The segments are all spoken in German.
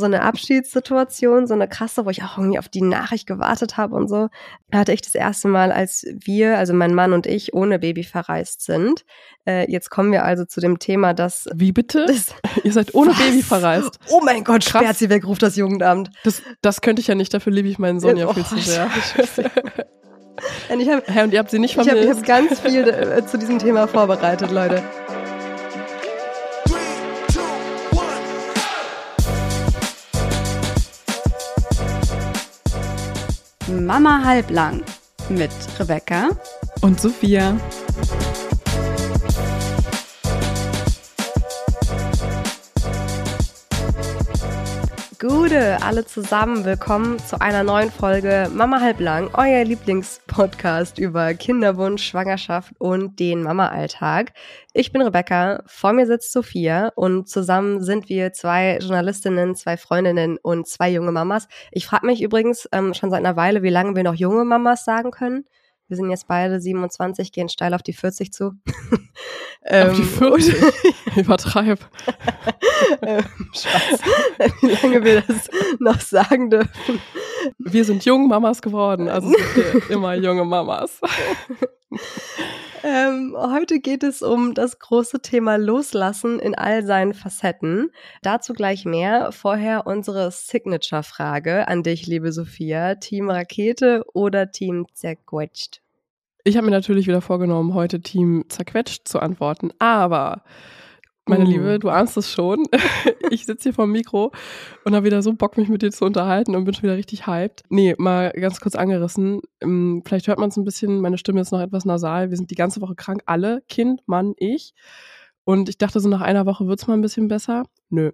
so eine Abschiedssituation, so eine krasse, wo ich auch irgendwie auf die Nachricht gewartet habe und so, hatte ich das erste Mal, als wir, also mein Mann und ich, ohne Baby verreist sind. Äh, jetzt kommen wir also zu dem Thema, dass. Wie bitte? Das, Ihr seid ohne was? Baby verreist. Oh mein Gott, sperrt sie weg, ruft das Jugendamt. Das, das könnte ich ja nicht, dafür liebe ich meinen Sohn ja, ja viel oh, zu sehr. und, ich hab, hey, und ihr habt sie nicht vermisst. Ich habe hab ganz viel äh, zu diesem Thema vorbereitet, Leute. Mama halblang mit Rebecca und Sophia. Gute, alle zusammen. Willkommen zu einer neuen Folge Mama halblang, euer Lieblingspodcast über Kinderwunsch, Schwangerschaft und den Mama-Alltag. Ich bin Rebecca, vor mir sitzt Sophia und zusammen sind wir zwei Journalistinnen, zwei Freundinnen und zwei junge Mamas. Ich frage mich übrigens ähm, schon seit einer Weile, wie lange wir noch junge Mamas sagen können. Wir sind jetzt beide 27, gehen steil auf die 40 zu. auf die 40? Ähm, Übertreib. ähm, Spaß. Wie lange wir das noch sagen dürfen. Wir sind junge Mamas geworden, also immer junge Mamas. Ähm, heute geht es um das große Thema Loslassen in all seinen Facetten. Dazu gleich mehr. Vorher unsere Signature-Frage an dich, liebe Sophia. Team Rakete oder Team Zerquetscht? Ich habe mir natürlich wieder vorgenommen, heute Team Zerquetscht zu antworten, aber meine uh. Liebe, du ahnst es schon. ich sitze hier vorm Mikro und habe wieder so Bock, mich mit dir zu unterhalten und bin schon wieder richtig hyped. Nee, mal ganz kurz angerissen. Ähm, vielleicht hört man es ein bisschen, meine Stimme ist noch etwas nasal. Wir sind die ganze Woche krank, alle, Kind, Mann, ich. Und ich dachte so, nach einer Woche wird es mal ein bisschen besser. Nö.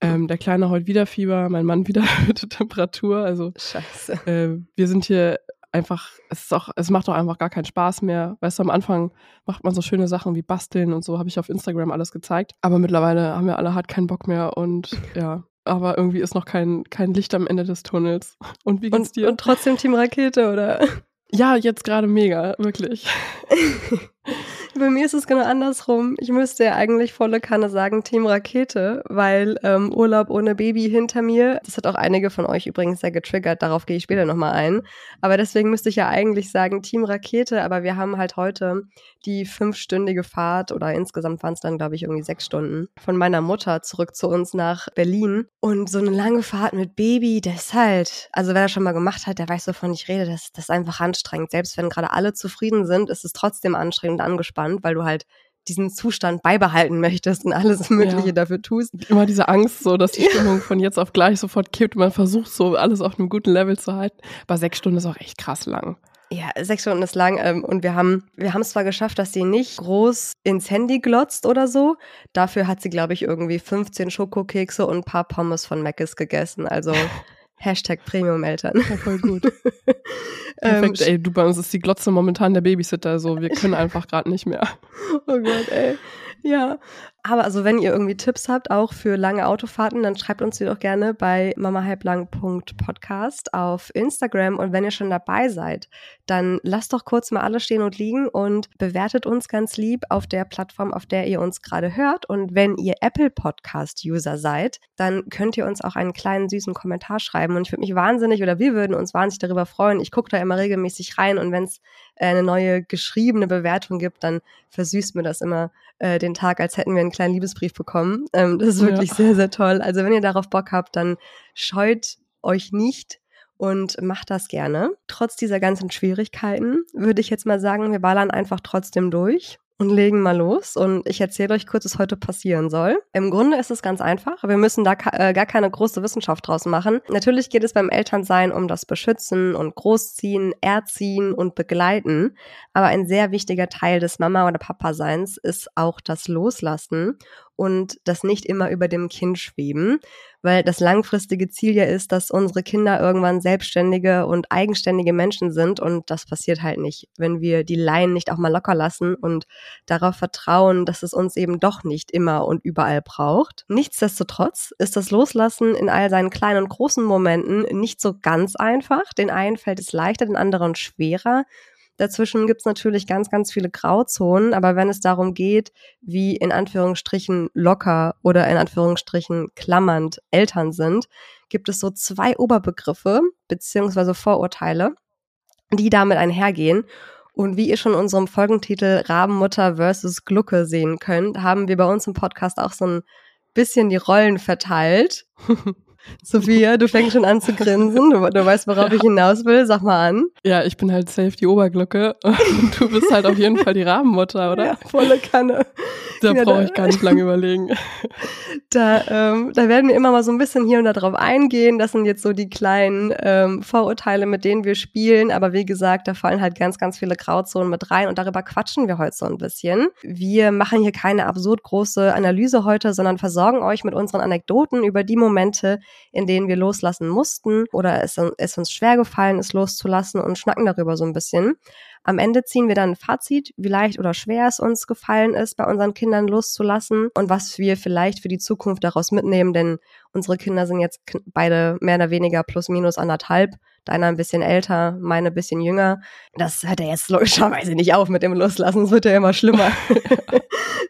Ähm, der Kleine heute wieder Fieber, mein Mann wieder erhöhte Temperatur. Also Scheiße. Äh, wir sind hier einfach, es ist auch, es macht auch einfach gar keinen Spaß mehr. Weißt du, am Anfang macht man so schöne Sachen wie basteln und so, habe ich auf Instagram alles gezeigt. Aber mittlerweile haben wir alle halt keinen Bock mehr und ja, aber irgendwie ist noch kein, kein Licht am Ende des Tunnels. Und wie geht's und, dir? Und trotzdem Team Rakete, oder? Ja, jetzt gerade mega, wirklich. Bei mir ist es genau andersrum. Ich müsste ja eigentlich volle Kanne sagen Team Rakete, weil ähm, Urlaub ohne Baby hinter mir, das hat auch einige von euch übrigens sehr getriggert, darauf gehe ich später nochmal ein. Aber deswegen müsste ich ja eigentlich sagen Team Rakete, aber wir haben halt heute die fünfstündige Fahrt oder insgesamt waren es dann, glaube ich, irgendwie sechs Stunden von meiner Mutter zurück zu uns nach Berlin. Und so eine lange Fahrt mit Baby, das ist halt, also wer das schon mal gemacht hat, der weiß, wovon ich rede, das, das ist einfach anstrengend. Selbst wenn gerade alle zufrieden sind, ist es trotzdem anstrengend und angespannt angespannt, weil du halt diesen Zustand beibehalten möchtest und alles Mögliche ja. dafür tust. Immer diese Angst, so dass die Stimmung von jetzt auf gleich sofort kippt und man versucht so alles auf einem guten Level zu halten. Aber sechs Stunden ist auch echt krass lang. Ja, sechs Stunden ist lang ähm, und wir haben wir haben es zwar geschafft, dass sie nicht groß ins Handy glotzt oder so. Dafür hat sie, glaube ich, irgendwie 15 Schokokekse und ein paar Pommes von Mc's gegessen. Also Hashtag Premium-Eltern. Ja, voll gut. Perfekt, ähm, ey, du, bei uns ist die Glotze momentan der Babysitter, so wir können einfach gerade nicht mehr. Oh Gott, ey. Ja, aber also wenn ihr irgendwie Tipps habt, auch für lange Autofahrten, dann schreibt uns die doch gerne bei mamahalblang.podcast auf Instagram. Und wenn ihr schon dabei seid, dann lasst doch kurz mal alles stehen und liegen und bewertet uns ganz lieb auf der Plattform, auf der ihr uns gerade hört. Und wenn ihr Apple Podcast User seid, dann könnt ihr uns auch einen kleinen süßen Kommentar schreiben. Und ich würde mich wahnsinnig oder wir würden uns wahnsinnig darüber freuen. Ich gucke da immer regelmäßig rein und wenn es äh, eine neue geschriebene Bewertung gibt, dann versüßt mir das immer äh, den Tag, als hätten wir einen kleinen Liebesbrief bekommen. Ähm, das ist wirklich ja. sehr, sehr toll. Also wenn ihr darauf Bock habt, dann scheut euch nicht und macht das gerne. Trotz dieser ganzen Schwierigkeiten würde ich jetzt mal sagen, wir ballern einfach trotzdem durch und legen mal los. Und ich erzähle euch kurz, was heute passieren soll. Im Grunde ist es ganz einfach. Wir müssen da äh, gar keine große Wissenschaft draus machen. Natürlich geht es beim Elternsein um das Beschützen und Großziehen, Erziehen und Begleiten. Aber ein sehr wichtiger Teil des Mama- oder Papa-Seins ist auch das Loslassen und das nicht immer über dem Kind schweben, weil das langfristige Ziel ja ist, dass unsere Kinder irgendwann selbstständige und eigenständige Menschen sind und das passiert halt nicht, wenn wir die Laien nicht auch mal locker lassen und darauf vertrauen, dass es uns eben doch nicht immer und überall braucht. Nichtsdestotrotz ist das Loslassen in all seinen kleinen und großen Momenten nicht so ganz einfach. Den einen fällt es leichter, den anderen schwerer. Dazwischen gibt's natürlich ganz, ganz viele Grauzonen, aber wenn es darum geht, wie in Anführungsstrichen locker oder in Anführungsstrichen klammernd Eltern sind, gibt es so zwei Oberbegriffe beziehungsweise Vorurteile, die damit einhergehen. Und wie ihr schon in unserem Folgentitel Rabenmutter versus Glucke sehen könnt, haben wir bei uns im Podcast auch so ein bisschen die Rollen verteilt. Sophia, du fängst schon an zu grinsen. Du, du weißt, worauf ja. ich hinaus will. Sag mal an. Ja, ich bin halt safe die Oberglocke. Und du bist halt auf jeden Fall die Rabenmutter, oder? Ja, volle Kanne. Da ja, brauche ich gar nicht lange überlegen. Da, ähm, da werden wir immer mal so ein bisschen hier und da drauf eingehen. Das sind jetzt so die kleinen ähm, Vorurteile, mit denen wir spielen. Aber wie gesagt, da fallen halt ganz, ganz viele Grauzonen mit rein. Und darüber quatschen wir heute so ein bisschen. Wir machen hier keine absurd große Analyse heute, sondern versorgen euch mit unseren Anekdoten über die Momente, in denen wir loslassen mussten oder es, es uns schwer gefallen ist, loszulassen und schnacken darüber so ein bisschen. Am Ende ziehen wir dann ein Fazit, wie leicht oder schwer es uns gefallen ist, bei unseren Kindern loszulassen und was wir vielleicht für die Zukunft daraus mitnehmen, denn unsere Kinder sind jetzt beide mehr oder weniger plus minus anderthalb. Deiner ein bisschen älter, meine ein bisschen jünger. Das hört ja jetzt logischerweise nicht auf mit dem Loslassen, es wird ja immer schlimmer.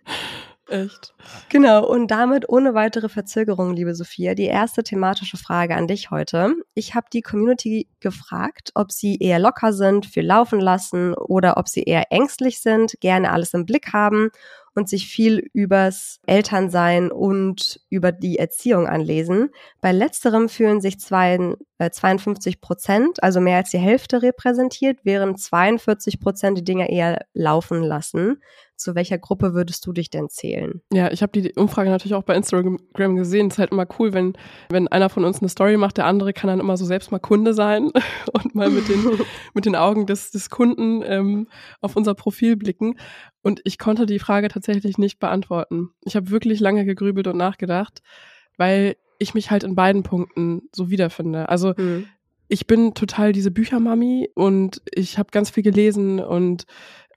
Echt. Genau, und damit ohne weitere Verzögerung, liebe Sophia, die erste thematische Frage an dich heute. Ich habe die Community gefragt, ob sie eher locker sind für Laufen lassen oder ob sie eher ängstlich sind, gerne alles im Blick haben und sich viel übers Elternsein und über die Erziehung anlesen. Bei letzterem fühlen sich zwei, äh, 52 Prozent, also mehr als die Hälfte repräsentiert, während 42 Prozent die Dinge eher laufen lassen. Zu welcher Gruppe würdest du dich denn zählen? Ja, ich habe die Umfrage natürlich auch bei Instagram gesehen. Es ist halt immer cool, wenn, wenn einer von uns eine Story macht, der andere kann dann immer so selbst mal Kunde sein und mal mit den, mit den Augen des, des Kunden ähm, auf unser Profil blicken. Und ich konnte die Frage tatsächlich nicht beantworten. Ich habe wirklich lange gegrübelt und nachgedacht, weil ich mich halt in beiden Punkten so wiederfinde. Also mhm ich bin total diese Büchermami und ich habe ganz viel gelesen und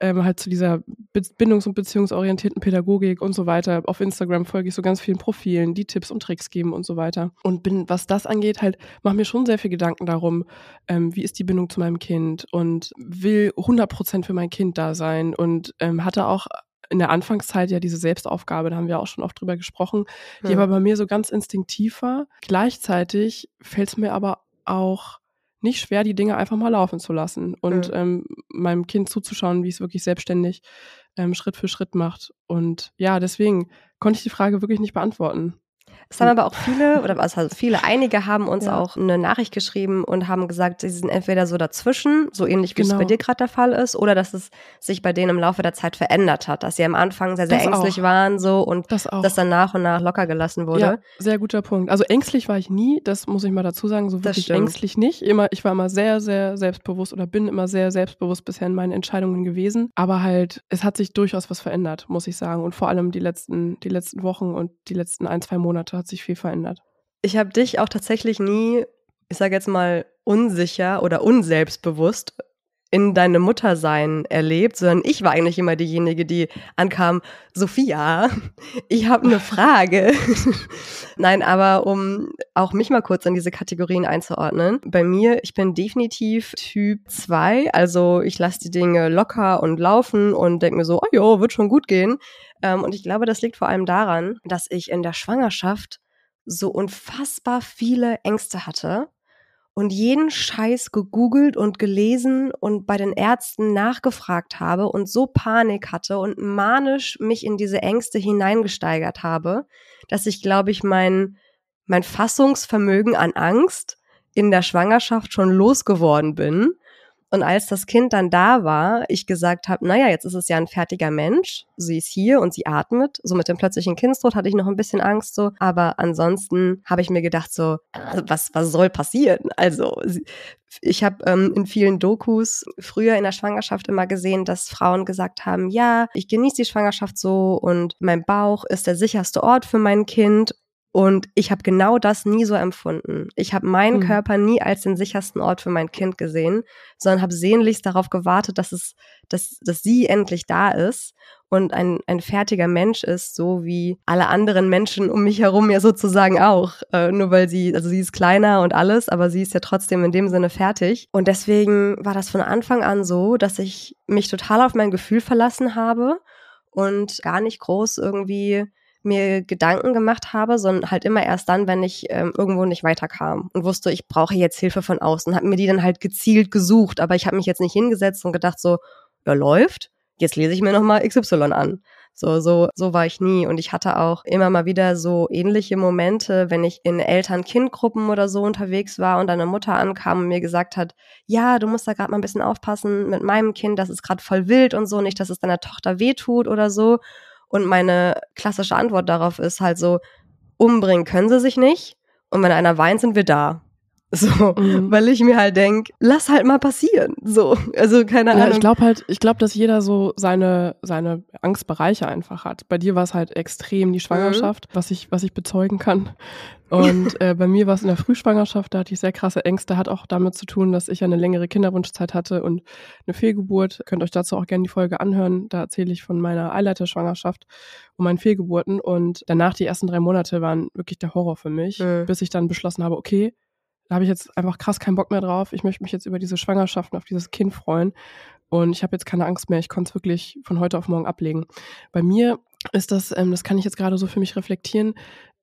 ähm, halt zu dieser bindungs- und beziehungsorientierten Pädagogik und so weiter. Auf Instagram folge ich so ganz vielen Profilen, die Tipps und Tricks geben und so weiter. Und bin, was das angeht, halt, mache mir schon sehr viel Gedanken darum, ähm, wie ist die Bindung zu meinem Kind und will 100 Prozent für mein Kind da sein und ähm, hatte auch in der Anfangszeit ja diese Selbstaufgabe, da haben wir auch schon oft drüber gesprochen, die ja. aber bei mir so ganz instinktiv war. Gleichzeitig fällt es mir aber auch nicht schwer, die Dinge einfach mal laufen zu lassen und mhm. ähm, meinem Kind zuzuschauen, wie es wirklich selbstständig ähm, Schritt für Schritt macht. Und ja, deswegen konnte ich die Frage wirklich nicht beantworten. Es haben aber auch viele, oder was also viele, einige haben uns ja. auch eine Nachricht geschrieben und haben gesagt, sie sind entweder so dazwischen, so ähnlich wie genau. es bei dir gerade der Fall ist, oder dass es sich bei denen im Laufe der Zeit verändert hat, dass sie am Anfang sehr, sehr das ängstlich auch. waren so und das, das, dann nach und nach locker gelassen wurde. Ja, sehr guter Punkt. Also ängstlich war ich nie, das muss ich mal dazu sagen, so wirklich ängstlich nicht. Immer, ich war immer sehr, sehr selbstbewusst oder bin immer sehr selbstbewusst bisher in meinen Entscheidungen gewesen. Aber halt, es hat sich durchaus was verändert, muss ich sagen. Und vor allem die letzten, die letzten Wochen und die letzten ein, zwei Monate hat sich viel verändert. Ich habe dich auch tatsächlich nie, ich sage jetzt mal, unsicher oder unselbstbewusst in deinem Muttersein erlebt, sondern ich war eigentlich immer diejenige, die ankam, Sophia, ich habe eine Frage. Nein, aber um auch mich mal kurz in diese Kategorien einzuordnen. Bei mir, ich bin definitiv Typ 2, also ich lasse die Dinge locker und laufen und denke mir so, oh jo, wird schon gut gehen. Ähm, und ich glaube, das liegt vor allem daran, dass ich in der Schwangerschaft so unfassbar viele Ängste hatte und jeden Scheiß gegoogelt und gelesen und bei den Ärzten nachgefragt habe und so Panik hatte und manisch mich in diese Ängste hineingesteigert habe, dass ich, glaube ich, mein, mein Fassungsvermögen an Angst in der Schwangerschaft schon losgeworden bin und als das Kind dann da war, ich gesagt habe, naja, jetzt ist es ja ein fertiger Mensch, sie ist hier und sie atmet. So mit dem plötzlichen Kindstod hatte ich noch ein bisschen Angst so, aber ansonsten habe ich mir gedacht so, was, was soll passieren? Also ich habe ähm, in vielen Dokus früher in der Schwangerschaft immer gesehen, dass Frauen gesagt haben, ja, ich genieße die Schwangerschaft so und mein Bauch ist der sicherste Ort für mein Kind und ich habe genau das nie so empfunden. Ich habe meinen mhm. Körper nie als den sichersten Ort für mein Kind gesehen, sondern habe sehnlichst darauf gewartet, dass es, dass, dass sie endlich da ist. und ein, ein fertiger Mensch ist, so wie alle anderen Menschen um mich herum ja sozusagen auch. Äh, nur weil sie, also sie ist kleiner und alles, aber sie ist ja trotzdem in dem Sinne fertig. Und deswegen war das von Anfang an so, dass ich mich total auf mein Gefühl verlassen habe und gar nicht groß irgendwie mir Gedanken gemacht habe, sondern halt immer erst dann, wenn ich ähm, irgendwo nicht weiterkam und wusste, ich brauche jetzt Hilfe von außen, habe mir die dann halt gezielt gesucht, aber ich habe mich jetzt nicht hingesetzt und gedacht so, ja läuft, jetzt lese ich mir noch mal XY an. So, so, so war ich nie. Und ich hatte auch immer mal wieder so ähnliche Momente, wenn ich in Eltern-Kind-Gruppen oder so unterwegs war und eine Mutter ankam und mir gesagt hat, ja, du musst da gerade mal ein bisschen aufpassen mit meinem Kind, das ist gerade voll wild und so, nicht, dass es deiner Tochter wehtut oder so. Und meine klassische Antwort darauf ist halt so, umbringen können sie sich nicht. Und wenn einer weint, sind wir da. So, mhm. weil ich mir halt denk, lass halt mal passieren. So, also keine Ahnung. Ja, ich glaube halt, ich glaube, dass jeder so seine, seine Angstbereiche einfach hat. Bei dir war es halt extrem die Schwangerschaft, mhm. was ich, was ich bezeugen kann. Und äh, bei mir war es in der Frühschwangerschaft, da hatte ich sehr krasse Ängste, hat auch damit zu tun, dass ich eine längere Kinderwunschzeit hatte und eine Fehlgeburt. Könnt euch dazu auch gerne die Folge anhören. Da erzähle ich von meiner Eileiterschwangerschaft und meinen Fehlgeburten. Und danach die ersten drei Monate waren wirklich der Horror für mich, mhm. bis ich dann beschlossen habe, okay, da habe ich jetzt einfach krass keinen Bock mehr drauf. Ich möchte mich jetzt über diese Schwangerschaften, auf dieses Kind freuen. Und ich habe jetzt keine Angst mehr. Ich konnte es wirklich von heute auf morgen ablegen. Bei mir ist das, ähm, das kann ich jetzt gerade so für mich reflektieren,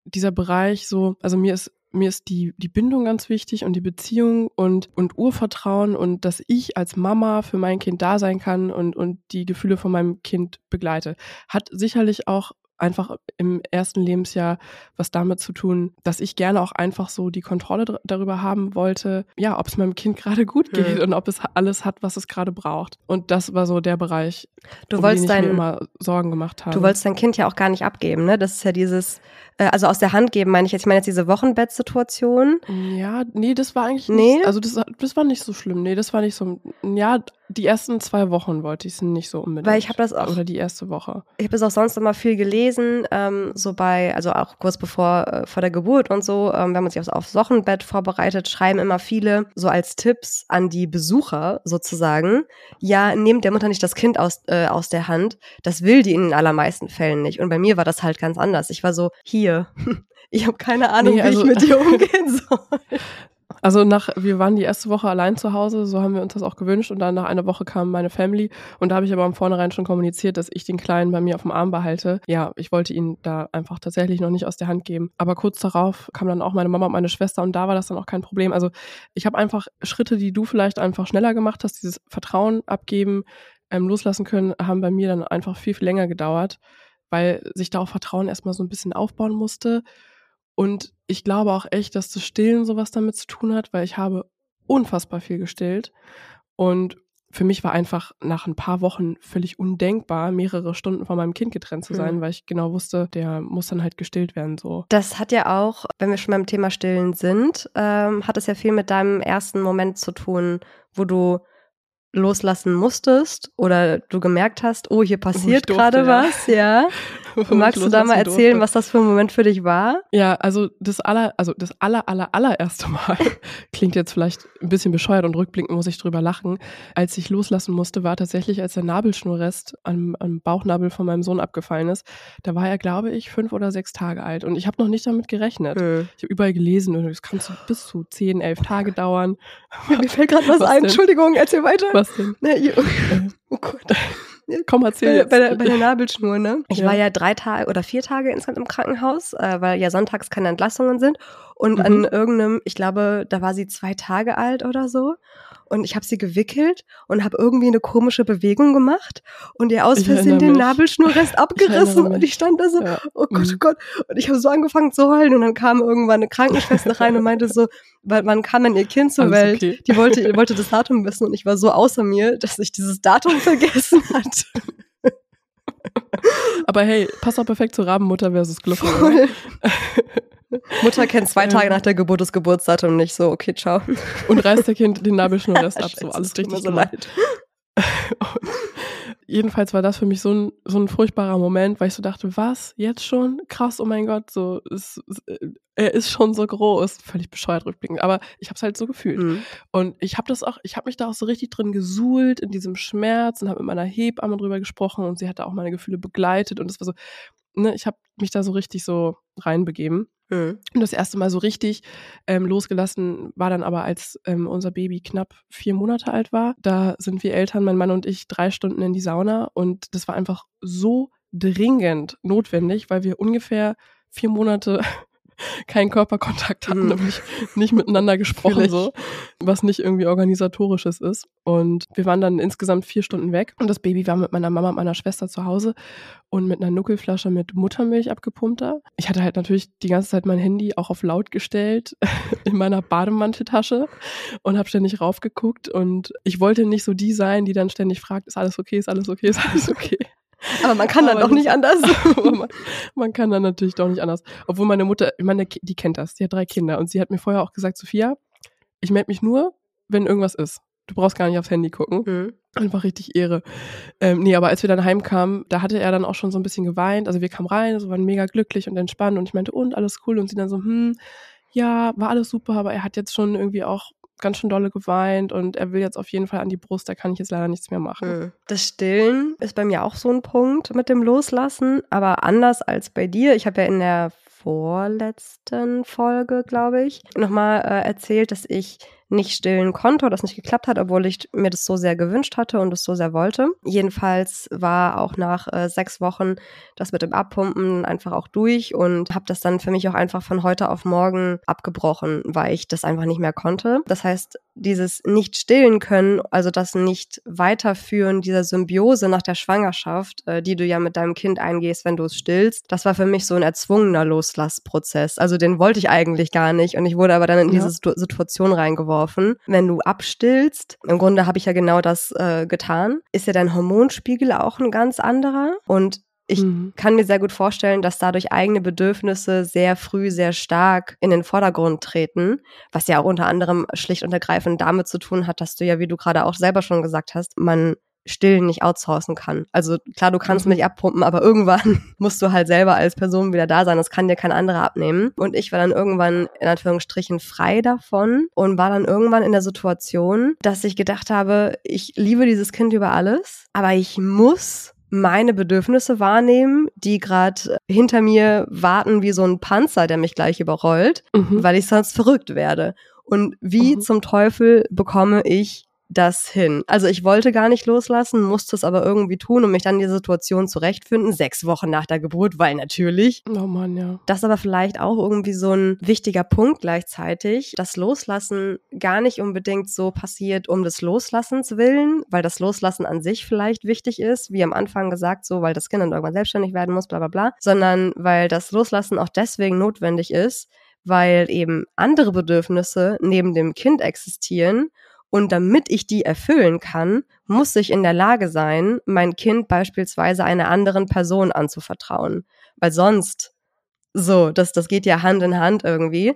dieser Bereich so, also mir ist mir ist die, die Bindung ganz wichtig und die Beziehung und, und Urvertrauen und dass ich als Mama für mein Kind da sein kann und, und die Gefühle von meinem Kind begleite. Hat sicherlich auch einfach im ersten Lebensjahr was damit zu tun, dass ich gerne auch einfach so die Kontrolle darüber haben wollte, ja, ob es meinem Kind gerade gut geht mhm. und ob es alles hat, was es gerade braucht. Und das war so der Bereich, du um den ich dein, mir immer Sorgen gemacht habe. Du wolltest dein Kind ja auch gar nicht abgeben, ne? Das ist ja dieses, äh, also aus der Hand geben, meine ich jetzt. Ich meine jetzt diese Wochenbettsituation. Ja, nee, das war eigentlich nee? nicht, also das, das war nicht so schlimm. Nee, das war nicht so, ja, die ersten zwei Wochen wollte ich es nicht so unbedingt. Weil ich habe das auch. Oder die erste Woche. Ich habe das auch sonst immer viel gelesen, ähm, so bei, also auch kurz bevor äh, vor der Geburt und so, ähm, wenn man sich aufs, aufs Wochenbett vorbereitet, schreiben immer viele so als Tipps an die Besucher sozusagen, ja, nehmt der Mutter nicht das Kind aus, äh, aus der Hand. Das will die in den allermeisten Fällen nicht. Und bei mir war das halt ganz anders. Ich war so, hier, ich habe keine Ahnung, nee, also, wie ich also mit dir umgehen soll. Also nach, wir waren die erste Woche allein zu Hause, so haben wir uns das auch gewünscht und dann nach einer Woche kam meine Family und da habe ich aber am Vornherein schon kommuniziert, dass ich den Kleinen bei mir auf dem Arm behalte. Ja, ich wollte ihn da einfach tatsächlich noch nicht aus der Hand geben. Aber kurz darauf kam dann auch meine Mama und meine Schwester und da war das dann auch kein Problem. Also ich habe einfach Schritte, die du vielleicht einfach schneller gemacht hast, dieses Vertrauen abgeben, ähm, loslassen können, haben bei mir dann einfach viel, viel länger gedauert, weil sich da auch Vertrauen erstmal so ein bisschen aufbauen musste. Und ich glaube auch echt, dass das Stillen sowas damit zu tun hat, weil ich habe unfassbar viel gestillt. Und für mich war einfach nach ein paar Wochen völlig undenkbar, mehrere Stunden von meinem Kind getrennt zu sein, mhm. weil ich genau wusste, der muss dann halt gestillt werden. So. Das hat ja auch, wenn wir schon beim Thema Stillen sind, ähm, hat es ja viel mit deinem ersten Moment zu tun, wo du loslassen musstest oder du gemerkt hast, oh, hier passiert gerade ja. was, ja. Magst du da mal erzählen, durfte. was das für ein Moment für dich war? Ja, also das aller, also das aller, aller, allererste Mal klingt jetzt vielleicht ein bisschen bescheuert und rückblickend muss ich drüber lachen. Als ich loslassen musste, war tatsächlich, als der Nabelschnurrest am, am Bauchnabel von meinem Sohn abgefallen ist. Da war er, glaube ich, fünf oder sechs Tage alt und ich habe noch nicht damit gerechnet. Hm. Ich habe überall gelesen, es kann bis zu zehn, elf Tage dauern. Mir fällt gerade was, was, ein. Denn? Entschuldigung, erzähl weiter. Was denn? Na, oh Gott. Komm, erzähl. Bei, bei, der, bei der Nabelschnur, ne? Ich ja. war ja drei Tage oder vier Tage insgesamt im Krankenhaus, äh, weil ja sonntags keine Entlassungen sind. Und mhm. an irgendeinem, ich glaube, da war sie zwei Tage alt oder so und ich habe sie gewickelt und habe irgendwie eine komische Bewegung gemacht und ihr aus Versehen den Nabelschnurrest abgerissen und ich stand da so, ja. oh Gott, oh Gott. Und ich habe so angefangen zu heulen und dann kam irgendwann eine Krankenschwester rein und meinte so, weil wann kam denn ihr Kind zur Alles Welt? Okay. Die wollte, wollte das Datum wissen und ich war so außer mir, dass ich dieses Datum vergessen hatte. Aber hey, passt auch perfekt zur Rabenmutter versus Glucke. Mutter kennt zwei Tage nach der Geburt das Geburtsdatum nicht so, okay, ciao. Und reißt der Kind den Nabelschnurrest ab, so alles richtig so leid. jedenfalls war das für mich so ein, so ein furchtbarer Moment, weil ich so dachte, was, jetzt schon? Krass, oh mein Gott, so, es, er ist schon so groß. Völlig bescheuert rückblickend, aber ich habe es halt so gefühlt. Mhm. Und ich habe das auch, ich habe mich da auch so richtig drin gesuhlt, in diesem Schmerz und habe mit meiner Hebamme drüber gesprochen und sie hat da auch meine Gefühle begleitet und es war so, ne, ich habe mich da so richtig so reinbegeben. Mhm. Und das erste Mal so richtig ähm, losgelassen war dann aber, als ähm, unser Baby knapp vier Monate alt war. Da sind wir Eltern, mein Mann und ich, drei Stunden in die Sauna und das war einfach so dringend notwendig, weil wir ungefähr vier Monate keinen Körperkontakt hatten, mhm. nämlich nicht miteinander gesprochen, so, was nicht irgendwie organisatorisches ist. Und wir waren dann insgesamt vier Stunden weg und das Baby war mit meiner Mama und meiner Schwester zu Hause und mit einer Nuckelflasche mit Muttermilch abgepumpt. Ich hatte halt natürlich die ganze Zeit mein Handy auch auf laut gestellt in meiner Bademanteltasche und habe ständig raufgeguckt und ich wollte nicht so die sein, die dann ständig fragt, ist alles okay, ist alles okay, ist alles okay. Aber man kann dann doch nicht anders. man, man, kann dann natürlich doch nicht anders. Obwohl meine Mutter, ich meine, die kennt das, die hat drei Kinder und sie hat mir vorher auch gesagt, Sophia, ich melde mich nur, wenn irgendwas ist. Du brauchst gar nicht aufs Handy gucken. Mhm. Einfach richtig Ehre. Ähm, nee, aber als wir dann heimkamen, da hatte er dann auch schon so ein bisschen geweint. Also wir kamen rein, so waren mega glücklich und entspannt und ich meinte, und alles cool. Und sie dann so, hm, ja, war alles super, aber er hat jetzt schon irgendwie auch ganz schön dolle geweint und er will jetzt auf jeden Fall an die Brust, da kann ich jetzt leider nichts mehr machen. Hm. Das Stillen ist bei mir auch so ein Punkt mit dem Loslassen, aber anders als bei dir. Ich habe ja in der vorletzten Folge, glaube ich, nochmal äh, erzählt, dass ich nicht stillen konnte oder das nicht geklappt hat, obwohl ich mir das so sehr gewünscht hatte und es so sehr wollte. Jedenfalls war auch nach äh, sechs Wochen das mit dem Abpumpen einfach auch durch und habe das dann für mich auch einfach von heute auf morgen abgebrochen, weil ich das einfach nicht mehr konnte. Das heißt, dieses nicht stillen können, also das nicht weiterführen dieser Symbiose nach der Schwangerschaft, äh, die du ja mit deinem Kind eingehst, wenn du es stillst, das war für mich so ein erzwungener Loslassprozess. Also den wollte ich eigentlich gar nicht und ich wurde aber dann in ja. diese Situation reingeworfen geworfen. Wenn du abstillst, im Grunde habe ich ja genau das äh, getan, ist ja dein Hormonspiegel auch ein ganz anderer. Und ich mhm. kann mir sehr gut vorstellen, dass dadurch eigene Bedürfnisse sehr früh, sehr stark in den Vordergrund treten, was ja auch unter anderem schlicht und ergreifend damit zu tun hat, dass du ja, wie du gerade auch selber schon gesagt hast, man Stillen nicht outsourcen kann. Also klar, du kannst mhm. mich abpumpen, aber irgendwann musst du halt selber als Person wieder da sein. Das kann dir kein anderer abnehmen. Und ich war dann irgendwann in Anführungsstrichen frei davon und war dann irgendwann in der Situation, dass ich gedacht habe, ich liebe dieses Kind über alles, aber ich muss meine Bedürfnisse wahrnehmen, die gerade hinter mir warten wie so ein Panzer, der mich gleich überrollt, mhm. weil ich sonst verrückt werde. Und wie mhm. zum Teufel bekomme ich das hin. Also ich wollte gar nicht loslassen, musste es aber irgendwie tun und mich dann in die Situation zurechtfinden, sechs Wochen nach der Geburt, weil natürlich. Oh Mann, ja. Das ist aber vielleicht auch irgendwie so ein wichtiger Punkt gleichzeitig, dass Loslassen gar nicht unbedingt so passiert um des Loslassens willen, weil das Loslassen an sich vielleicht wichtig ist, wie am Anfang gesagt, so, weil das Kind dann irgendwann selbstständig werden muss, bla bla bla, sondern weil das Loslassen auch deswegen notwendig ist, weil eben andere Bedürfnisse neben dem Kind existieren und damit ich die erfüllen kann, muss ich in der Lage sein, mein Kind beispielsweise einer anderen Person anzuvertrauen. Weil sonst, so, das, das geht ja Hand in Hand irgendwie.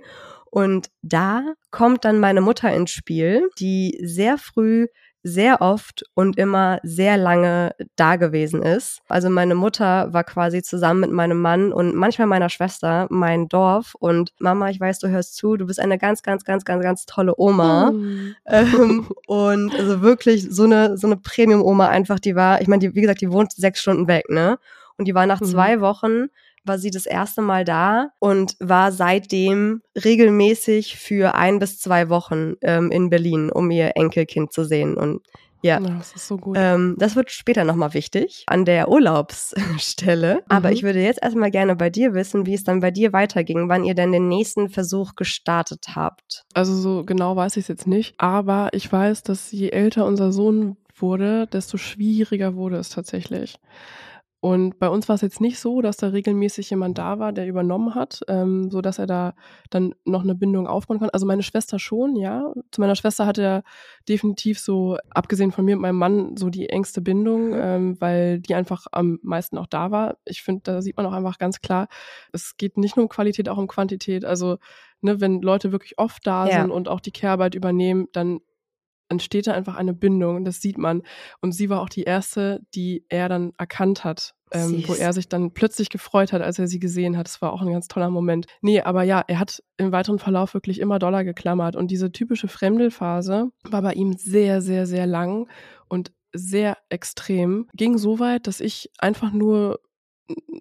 Und da kommt dann meine Mutter ins Spiel, die sehr früh sehr oft und immer sehr lange da gewesen ist. Also meine Mutter war quasi zusammen mit meinem Mann und manchmal meiner Schwester mein Dorf und Mama, ich weiß, du hörst zu, du bist eine ganz, ganz, ganz, ganz, ganz tolle Oma. Mm. Ähm, und also wirklich so eine, so eine Premium-Oma einfach, die war, ich meine, die, wie gesagt, die wohnt sechs Stunden weg, ne? Und die war nach mhm. zwei Wochen war sie das erste Mal da und war seitdem regelmäßig für ein bis zwei Wochen ähm, in Berlin, um ihr Enkelkind zu sehen. Und ja, das ist so gut. Ähm, das wird später nochmal wichtig an der Urlaubsstelle. Mhm. Aber ich würde jetzt erstmal gerne bei dir wissen, wie es dann bei dir weiterging, wann ihr denn den nächsten Versuch gestartet habt. Also so genau weiß ich es jetzt nicht, aber ich weiß, dass je älter unser Sohn wurde, desto schwieriger wurde es tatsächlich. Und bei uns war es jetzt nicht so, dass da regelmäßig jemand da war, der übernommen hat, ähm, so dass er da dann noch eine Bindung aufbauen kann. Also meine Schwester schon, ja. Zu meiner Schwester hatte er definitiv so, abgesehen von mir und meinem Mann, so die engste Bindung, ähm, weil die einfach am meisten auch da war. Ich finde, da sieht man auch einfach ganz klar, es geht nicht nur um Qualität, auch um Quantität. Also, ne, wenn Leute wirklich oft da ja. sind und auch die Care-Arbeit übernehmen, dann entsteht da einfach eine Bindung, das sieht man. Und sie war auch die erste, die er dann erkannt hat, ähm, wo er sich dann plötzlich gefreut hat, als er sie gesehen hat. Das war auch ein ganz toller Moment. Nee, aber ja, er hat im weiteren Verlauf wirklich immer doller geklammert. Und diese typische Fremdelphase war bei ihm sehr, sehr, sehr lang und sehr extrem. Ging so weit, dass ich einfach nur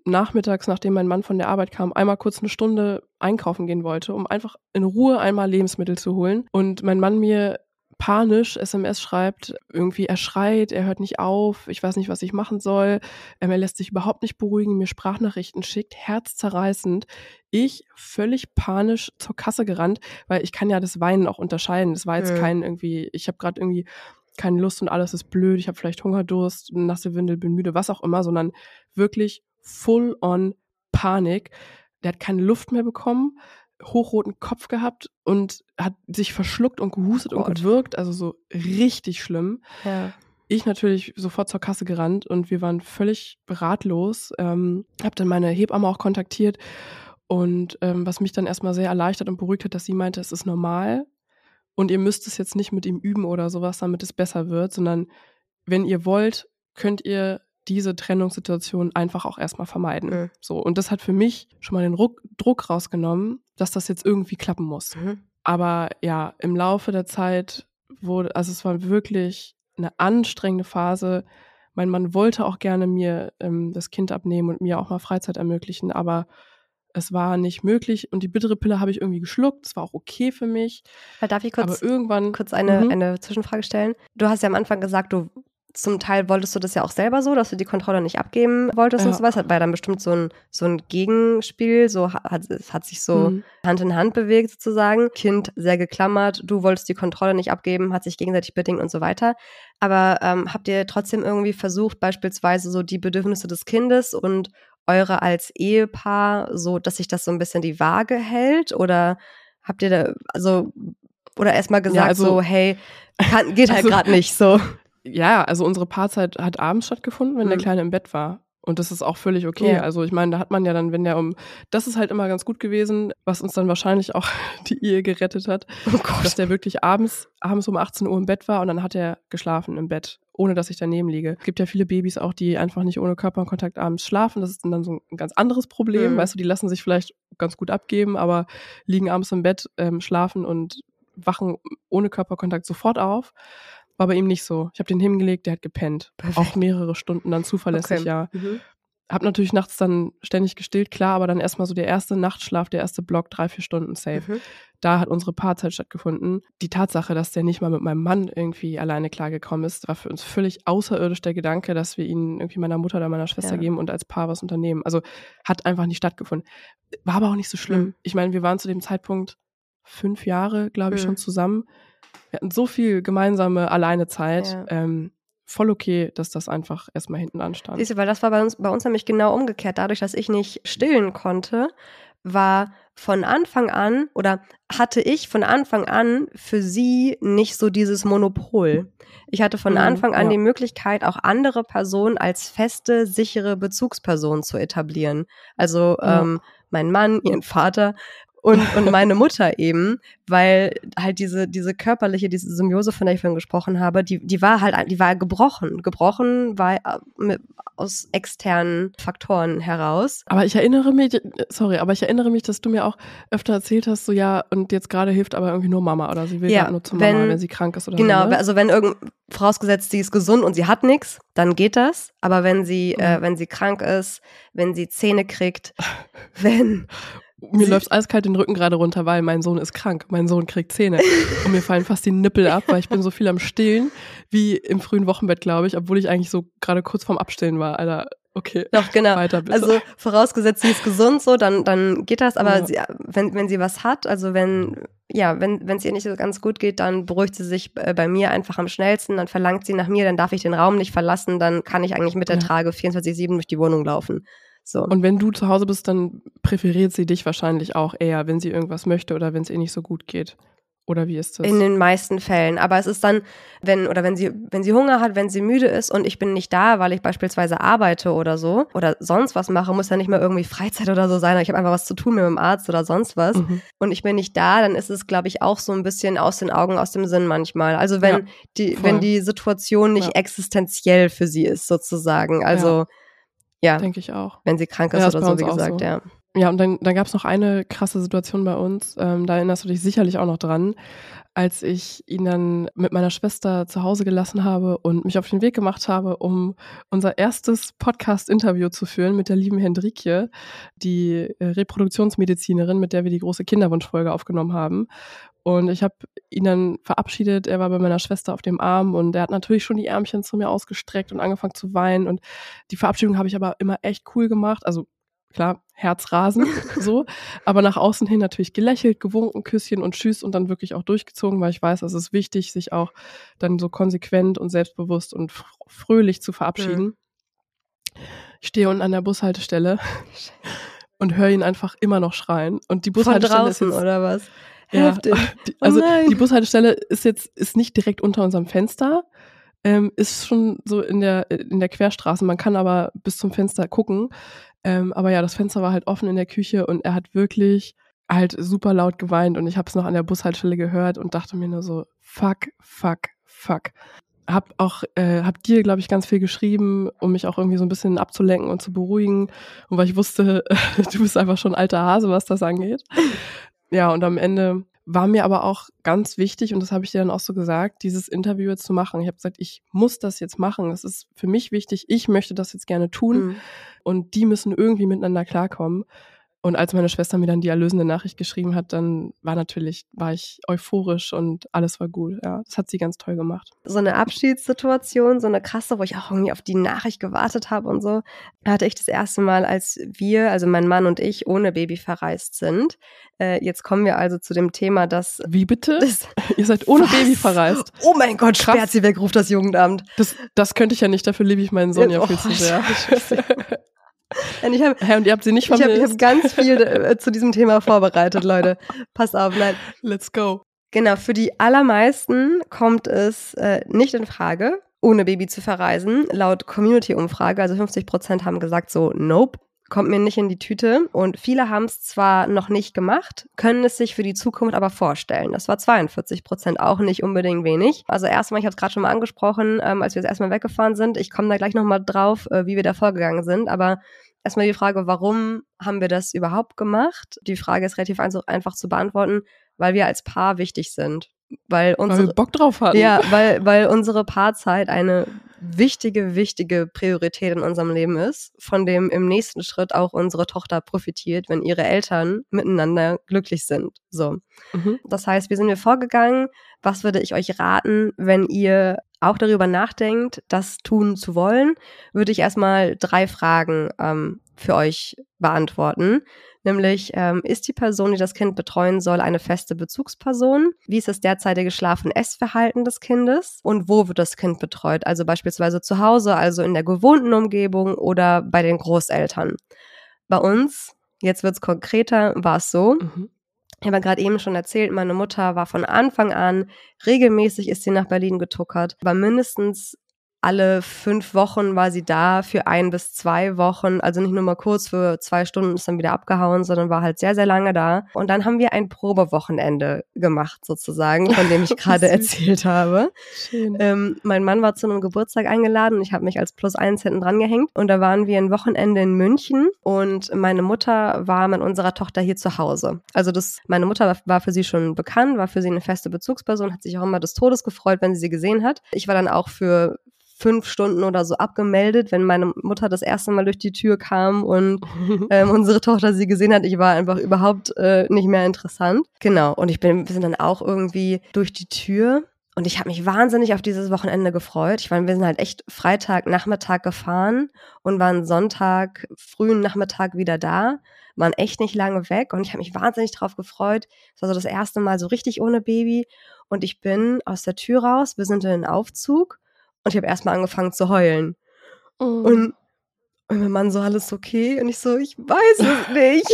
nachmittags, nachdem mein Mann von der Arbeit kam, einmal kurz eine Stunde einkaufen gehen wollte, um einfach in Ruhe einmal Lebensmittel zu holen. Und mein Mann mir panisch SMS schreibt, irgendwie er schreit, er hört nicht auf, ich weiß nicht, was ich machen soll, ähm, er lässt sich überhaupt nicht beruhigen, mir Sprachnachrichten schickt, herzzerreißend. Ich völlig panisch zur Kasse gerannt, weil ich kann ja das Weinen auch unterscheiden. Das war jetzt ja. kein irgendwie, ich habe gerade irgendwie keine Lust und alles ist blöd, ich habe vielleicht Hungerdurst, nasse Windel, bin müde, was auch immer, sondern wirklich full on Panik. Der hat keine Luft mehr bekommen hochroten Kopf gehabt und hat sich verschluckt und gehustet oh und gewirkt, also so richtig schlimm. Ja. Ich natürlich sofort zur Kasse gerannt und wir waren völlig ratlos. Ähm, hab dann meine Hebamme auch kontaktiert und ähm, was mich dann erstmal sehr erleichtert und beruhigt hat, dass sie meinte, es ist normal und ihr müsst es jetzt nicht mit ihm üben oder sowas, damit es besser wird, sondern wenn ihr wollt, könnt ihr diese Trennungssituation einfach auch erstmal vermeiden. Mhm. So. Und das hat für mich schon mal den Ruck, Druck rausgenommen, dass das jetzt irgendwie klappen muss. Mhm. Aber ja, im Laufe der Zeit wurde, also es war wirklich eine anstrengende Phase. Mein Mann wollte auch gerne mir ähm, das Kind abnehmen und mir auch mal Freizeit ermöglichen, aber es war nicht möglich und die bittere Pille habe ich irgendwie geschluckt. Es war auch okay für mich. Darf ich kurz, aber irgendwann, kurz eine, mhm. eine Zwischenfrage stellen? Du hast ja am Anfang gesagt, du zum Teil wolltest du das ja auch selber so, dass du die Kontrolle nicht abgeben wolltest ja. und sowas. Hat war dann bestimmt so ein, so ein Gegenspiel, so hat, es hat sich so mhm. Hand in Hand bewegt sozusagen. Kind sehr geklammert, du wolltest die Kontrolle nicht abgeben, hat sich gegenseitig bedingt und so weiter. Aber ähm, habt ihr trotzdem irgendwie versucht, beispielsweise so die Bedürfnisse des Kindes und eure als Ehepaar, so dass sich das so ein bisschen die Waage hält? Oder habt ihr da, also, oder erstmal gesagt, ja, also, so, hey, kann, geht halt also, gerade nicht so ja, also unsere Paarzeit hat abends stattgefunden, wenn mhm. der Kleine im Bett war. Und das ist auch völlig okay. Ja. Also ich meine, da hat man ja dann, wenn der um, das ist halt immer ganz gut gewesen, was uns dann wahrscheinlich auch die Ehe gerettet hat, oh dass der wirklich abends, abends um 18 Uhr im Bett war und dann hat er geschlafen im Bett, ohne dass ich daneben liege. Es gibt ja viele Babys auch, die einfach nicht ohne Körperkontakt abends schlafen. Das ist dann so ein ganz anderes Problem. Mhm. Weißt du, die lassen sich vielleicht ganz gut abgeben, aber liegen abends im Bett, ähm, schlafen und wachen ohne Körperkontakt sofort auf. War bei ihm nicht so. Ich habe den hingelegt, der hat gepennt. Perfekt. Auch mehrere Stunden dann zuverlässig, okay. ja. Mhm. Hab natürlich nachts dann ständig gestillt, klar, aber dann erstmal so der erste Nachtschlaf, der erste Block, drei, vier Stunden safe. Mhm. Da hat unsere Paarzeit stattgefunden. Die Tatsache, dass der nicht mal mit meinem Mann irgendwie alleine klargekommen ist, war für uns völlig außerirdisch der Gedanke, dass wir ihn irgendwie meiner Mutter oder meiner Schwester ja. geben und als Paar was unternehmen. Also hat einfach nicht stattgefunden. War aber auch nicht so schlimm. Mhm. Ich meine, wir waren zu dem Zeitpunkt fünf Jahre, glaube ich, mhm. schon zusammen. Wir hatten so viel gemeinsame Alleinezeit. Ja. Ähm, voll okay, dass das einfach erstmal hinten anstand. Siehst du, weil das war bei uns, bei uns nämlich genau umgekehrt. Dadurch, dass ich nicht stillen konnte, war von Anfang an oder hatte ich von Anfang an für sie nicht so dieses Monopol. Ich hatte von mhm, Anfang an ja. die Möglichkeit, auch andere Personen als feste, sichere Bezugsperson zu etablieren. Also ja. ähm, mein Mann, ihren Vater und, und meine Mutter eben, weil halt diese, diese körperliche, diese Symbiose, von der ich vorhin gesprochen habe, die, die war halt, die war gebrochen. Gebrochen war äh, aus externen Faktoren heraus. Aber ich erinnere mich, sorry, aber ich erinnere mich, dass du mir auch öfter erzählt hast, so ja, und jetzt gerade hilft aber irgendwie nur Mama oder sie will ja, nur zu Mama, wenn, wenn sie krank ist oder genau, so. Genau, also wenn irgend, vorausgesetzt, sie ist gesund und sie hat nichts, dann geht das. Aber wenn sie, äh, mhm. äh, wenn sie krank ist, wenn sie Zähne kriegt, wenn mir läuft eiskalt den Rücken gerade runter, weil mein Sohn ist krank. Mein Sohn kriegt Zähne. Und mir fallen fast die Nippel ab, weil ich bin so viel am Stillen wie im frühen Wochenbett, glaube ich, obwohl ich eigentlich so gerade kurz vorm Abstillen war. Alter, okay. Doch, genau. Weiter bitte. Also vorausgesetzt, sie ist gesund so, dann, dann geht das. Aber ja. sie, wenn, wenn sie was hat, also wenn, ja, wenn es ihr nicht so ganz gut geht, dann beruhigt sie sich äh, bei mir einfach am schnellsten, dann verlangt sie nach mir, dann darf ich den Raum nicht verlassen, dann kann ich eigentlich mit der ja. Trage 24-7 durch die Wohnung laufen. So. Und wenn du zu Hause bist, dann präferiert sie dich wahrscheinlich auch eher, wenn sie irgendwas möchte oder wenn es ihr nicht so gut geht. Oder wie ist das? In den meisten Fällen. Aber es ist dann, wenn, oder wenn sie, wenn sie Hunger hat, wenn sie müde ist und ich bin nicht da, weil ich beispielsweise arbeite oder so oder sonst was mache, muss ja nicht mal irgendwie Freizeit oder so sein. Ich habe einfach was zu tun mit dem Arzt oder sonst was. Mhm. Und ich bin nicht da, dann ist es, glaube ich, auch so ein bisschen aus den Augen, aus dem Sinn manchmal. Also wenn ja, die, wenn die Situation nicht ja. existenziell für sie ist, sozusagen. Also ja. Ja Denke ich auch. Wenn sie krank ist oder so, wie gesagt, so. ja. Ja, und dann, dann gab es noch eine krasse Situation bei uns, ähm, da erinnerst du dich sicherlich auch noch dran, als ich ihn dann mit meiner Schwester zu Hause gelassen habe und mich auf den Weg gemacht habe, um unser erstes Podcast-Interview zu führen mit der lieben Hendrikje, die äh, Reproduktionsmedizinerin, mit der wir die große Kinderwunschfolge aufgenommen haben. Und ich habe ihn dann verabschiedet. Er war bei meiner Schwester auf dem Arm und er hat natürlich schon die Ärmchen zu mir ausgestreckt und angefangen zu weinen. Und die Verabschiedung habe ich aber immer echt cool gemacht. Also klar, Herzrasen, so. Aber nach außen hin natürlich gelächelt, gewunken, Küsschen und Tschüss und dann wirklich auch durchgezogen, weil ich weiß, es ist wichtig, sich auch dann so konsequent und selbstbewusst und fröhlich zu verabschieden. Mhm. Ich stehe unten an der Bushaltestelle und höre ihn einfach immer noch schreien. Und die Bushaltestelle Von draußen, ist jetzt, oder was? Ja. Die, also oh die Bushaltestelle ist jetzt ist nicht direkt unter unserem Fenster, ähm, ist schon so in der in der Querstraße. Man kann aber bis zum Fenster gucken. Ähm, aber ja, das Fenster war halt offen in der Küche und er hat wirklich halt super laut geweint und ich habe es noch an der Bushaltestelle gehört und dachte mir nur so, fuck, fuck, fuck. Hab auch, äh, hab dir, glaube ich, ganz viel geschrieben, um mich auch irgendwie so ein bisschen abzulenken und zu beruhigen. Und weil ich wusste, du bist einfach schon alter Hase, was das angeht. Ja, und am Ende war mir aber auch ganz wichtig, und das habe ich dir dann auch so gesagt, dieses Interview jetzt zu machen. Ich habe gesagt, ich muss das jetzt machen. Es ist für mich wichtig, ich möchte das jetzt gerne tun. Mhm. Und die müssen irgendwie miteinander klarkommen. Und als meine Schwester mir dann die erlösende Nachricht geschrieben hat, dann war natürlich, war ich euphorisch und alles war gut. Ja, das hat sie ganz toll gemacht. So eine Abschiedssituation, so eine krasse, wo ich auch irgendwie auf die Nachricht gewartet habe und so, hatte ich das erste Mal, als wir, also mein Mann und ich, ohne Baby verreist sind. Äh, jetzt kommen wir also zu dem Thema, dass. Wie bitte? Das, Ihr seid ohne was? Baby verreist. Oh mein Gott, sperrt sie weg, ruft das Jugendamt. Das, das könnte ich ja nicht, dafür liebe ich meinen Sohn ja, ja viel oh, zu sehr. Und, ich hab, hey, und ihr habt sie nicht vermisst. Ich habe hab ganz viel äh, zu diesem Thema vorbereitet, Leute. Passt auf, nein. Let's go. Genau, für die allermeisten kommt es äh, nicht in Frage, ohne Baby zu verreisen. Laut Community-Umfrage, also 50 Prozent haben gesagt so, nope, kommt mir nicht in die Tüte. Und viele haben es zwar noch nicht gemacht, können es sich für die Zukunft aber vorstellen. Das war 42 Prozent, auch nicht unbedingt wenig. Also erstmal, ich habe es gerade schon mal angesprochen, ähm, als wir jetzt erstmal weggefahren sind. Ich komme da gleich nochmal drauf, äh, wie wir da vorgegangen sind. Aber erstmal die Frage, warum haben wir das überhaupt gemacht? Die Frage ist relativ einfach zu beantworten, weil wir als Paar wichtig sind. Weil, unsere, weil wir Bock drauf hatten. Ja, weil, weil unsere Paarzeit eine wichtige, wichtige Priorität in unserem Leben ist, von dem im nächsten Schritt auch unsere Tochter profitiert, wenn ihre Eltern miteinander glücklich sind. So. Mhm. Das heißt, wie sind wir vorgegangen? Was würde ich euch raten, wenn ihr auch darüber nachdenkt, das tun zu wollen? Würde ich erstmal drei Fragen ähm, für euch beantworten. Nämlich, ähm, ist die Person, die das Kind betreuen soll, eine feste Bezugsperson? Wie ist das derzeitige Schlaf- und Essverhalten des Kindes? Und wo wird das Kind betreut? Also beispielsweise zu Hause, also in der gewohnten Umgebung oder bei den Großeltern. Bei uns, jetzt wird's konkreter, war es so. Mhm. Ich habe ja gerade eben schon erzählt, meine Mutter war von Anfang an regelmäßig ist sie nach Berlin getuckert, war mindestens alle fünf Wochen war sie da für ein bis zwei Wochen. Also nicht nur mal kurz für zwei Stunden ist dann wieder abgehauen, sondern war halt sehr, sehr lange da. Und dann haben wir ein Probewochenende gemacht, sozusagen, von dem ich gerade erzählt habe. Schön. Ähm, mein Mann war zu einem Geburtstag eingeladen und ich habe mich als Plus eins hinten dran gehängt. Und da waren wir ein Wochenende in München und meine Mutter war mit unserer Tochter hier zu Hause. Also das, meine Mutter war für sie schon bekannt, war für sie eine feste Bezugsperson, hat sich auch immer des Todes gefreut, wenn sie sie gesehen hat. Ich war dann auch für fünf Stunden oder so abgemeldet, wenn meine Mutter das erste Mal durch die Tür kam und ähm, unsere Tochter sie gesehen hat. Ich war einfach überhaupt äh, nicht mehr interessant. Genau. Und ich bin, wir sind dann auch irgendwie durch die Tür. Und ich habe mich wahnsinnig auf dieses Wochenende gefreut. Ich meine, wir sind halt echt Freitag Nachmittag gefahren und waren Sonntag frühen Nachmittag wieder da, waren echt nicht lange weg und ich habe mich wahnsinnig drauf gefreut. Es war so das erste Mal so richtig ohne Baby und ich bin aus der Tür raus, wir sind in den Aufzug und ich habe erstmal angefangen zu heulen. Oh. Und, Und mein Mann so, alles okay? Und ich so, ich weiß es nicht.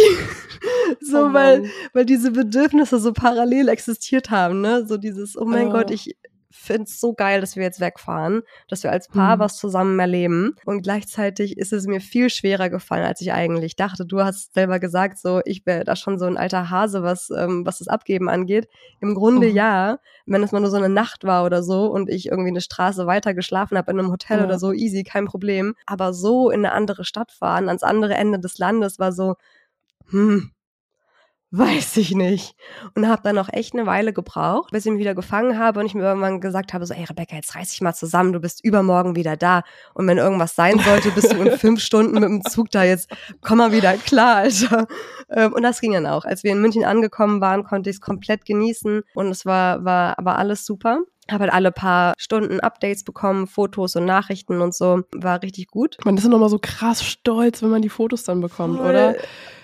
so, Oh weil, weil diese Bedürfnisse so parallel existiert haben, ne? So dieses, oh mein Oh. Gott, ich find's so geil, dass wir jetzt wegfahren, dass wir als Paar Mhm. was zusammen erleben. Und gleichzeitig ist es mir viel schwerer gefallen, als ich eigentlich dachte. Du hast selber gesagt, so, ich wäre da schon so ein alter Hase, was, ähm, was das Abgeben angeht. Im Grunde Mhm. ja, wenn es mal nur so eine Nacht war oder so und ich irgendwie eine Straße weiter geschlafen habe in einem Hotel Ja. oder so, easy, kein Problem. Aber so in eine andere Stadt fahren, ans andere Ende des Landes, war so, hm, weiß ich nicht. Und habe dann auch echt eine Weile gebraucht, bis ich mich wieder gefangen habe und ich mir irgendwann gesagt habe, so, ey Rebecca, jetzt reiß dich mal zusammen, du bist übermorgen wieder da. Und wenn irgendwas sein sollte, bist du in fünf Stunden mit dem Zug da jetzt, komm mal wieder klar, Alter. Ähm, Und das ging dann auch. Als wir in München angekommen waren, konnte ich es komplett genießen und es war, war aber alles super. Habe halt alle paar Stunden Updates bekommen, Fotos und Nachrichten und so. War richtig gut. Man ist ja nochmal so krass stolz, wenn man die Fotos dann bekommt, Voll. oder?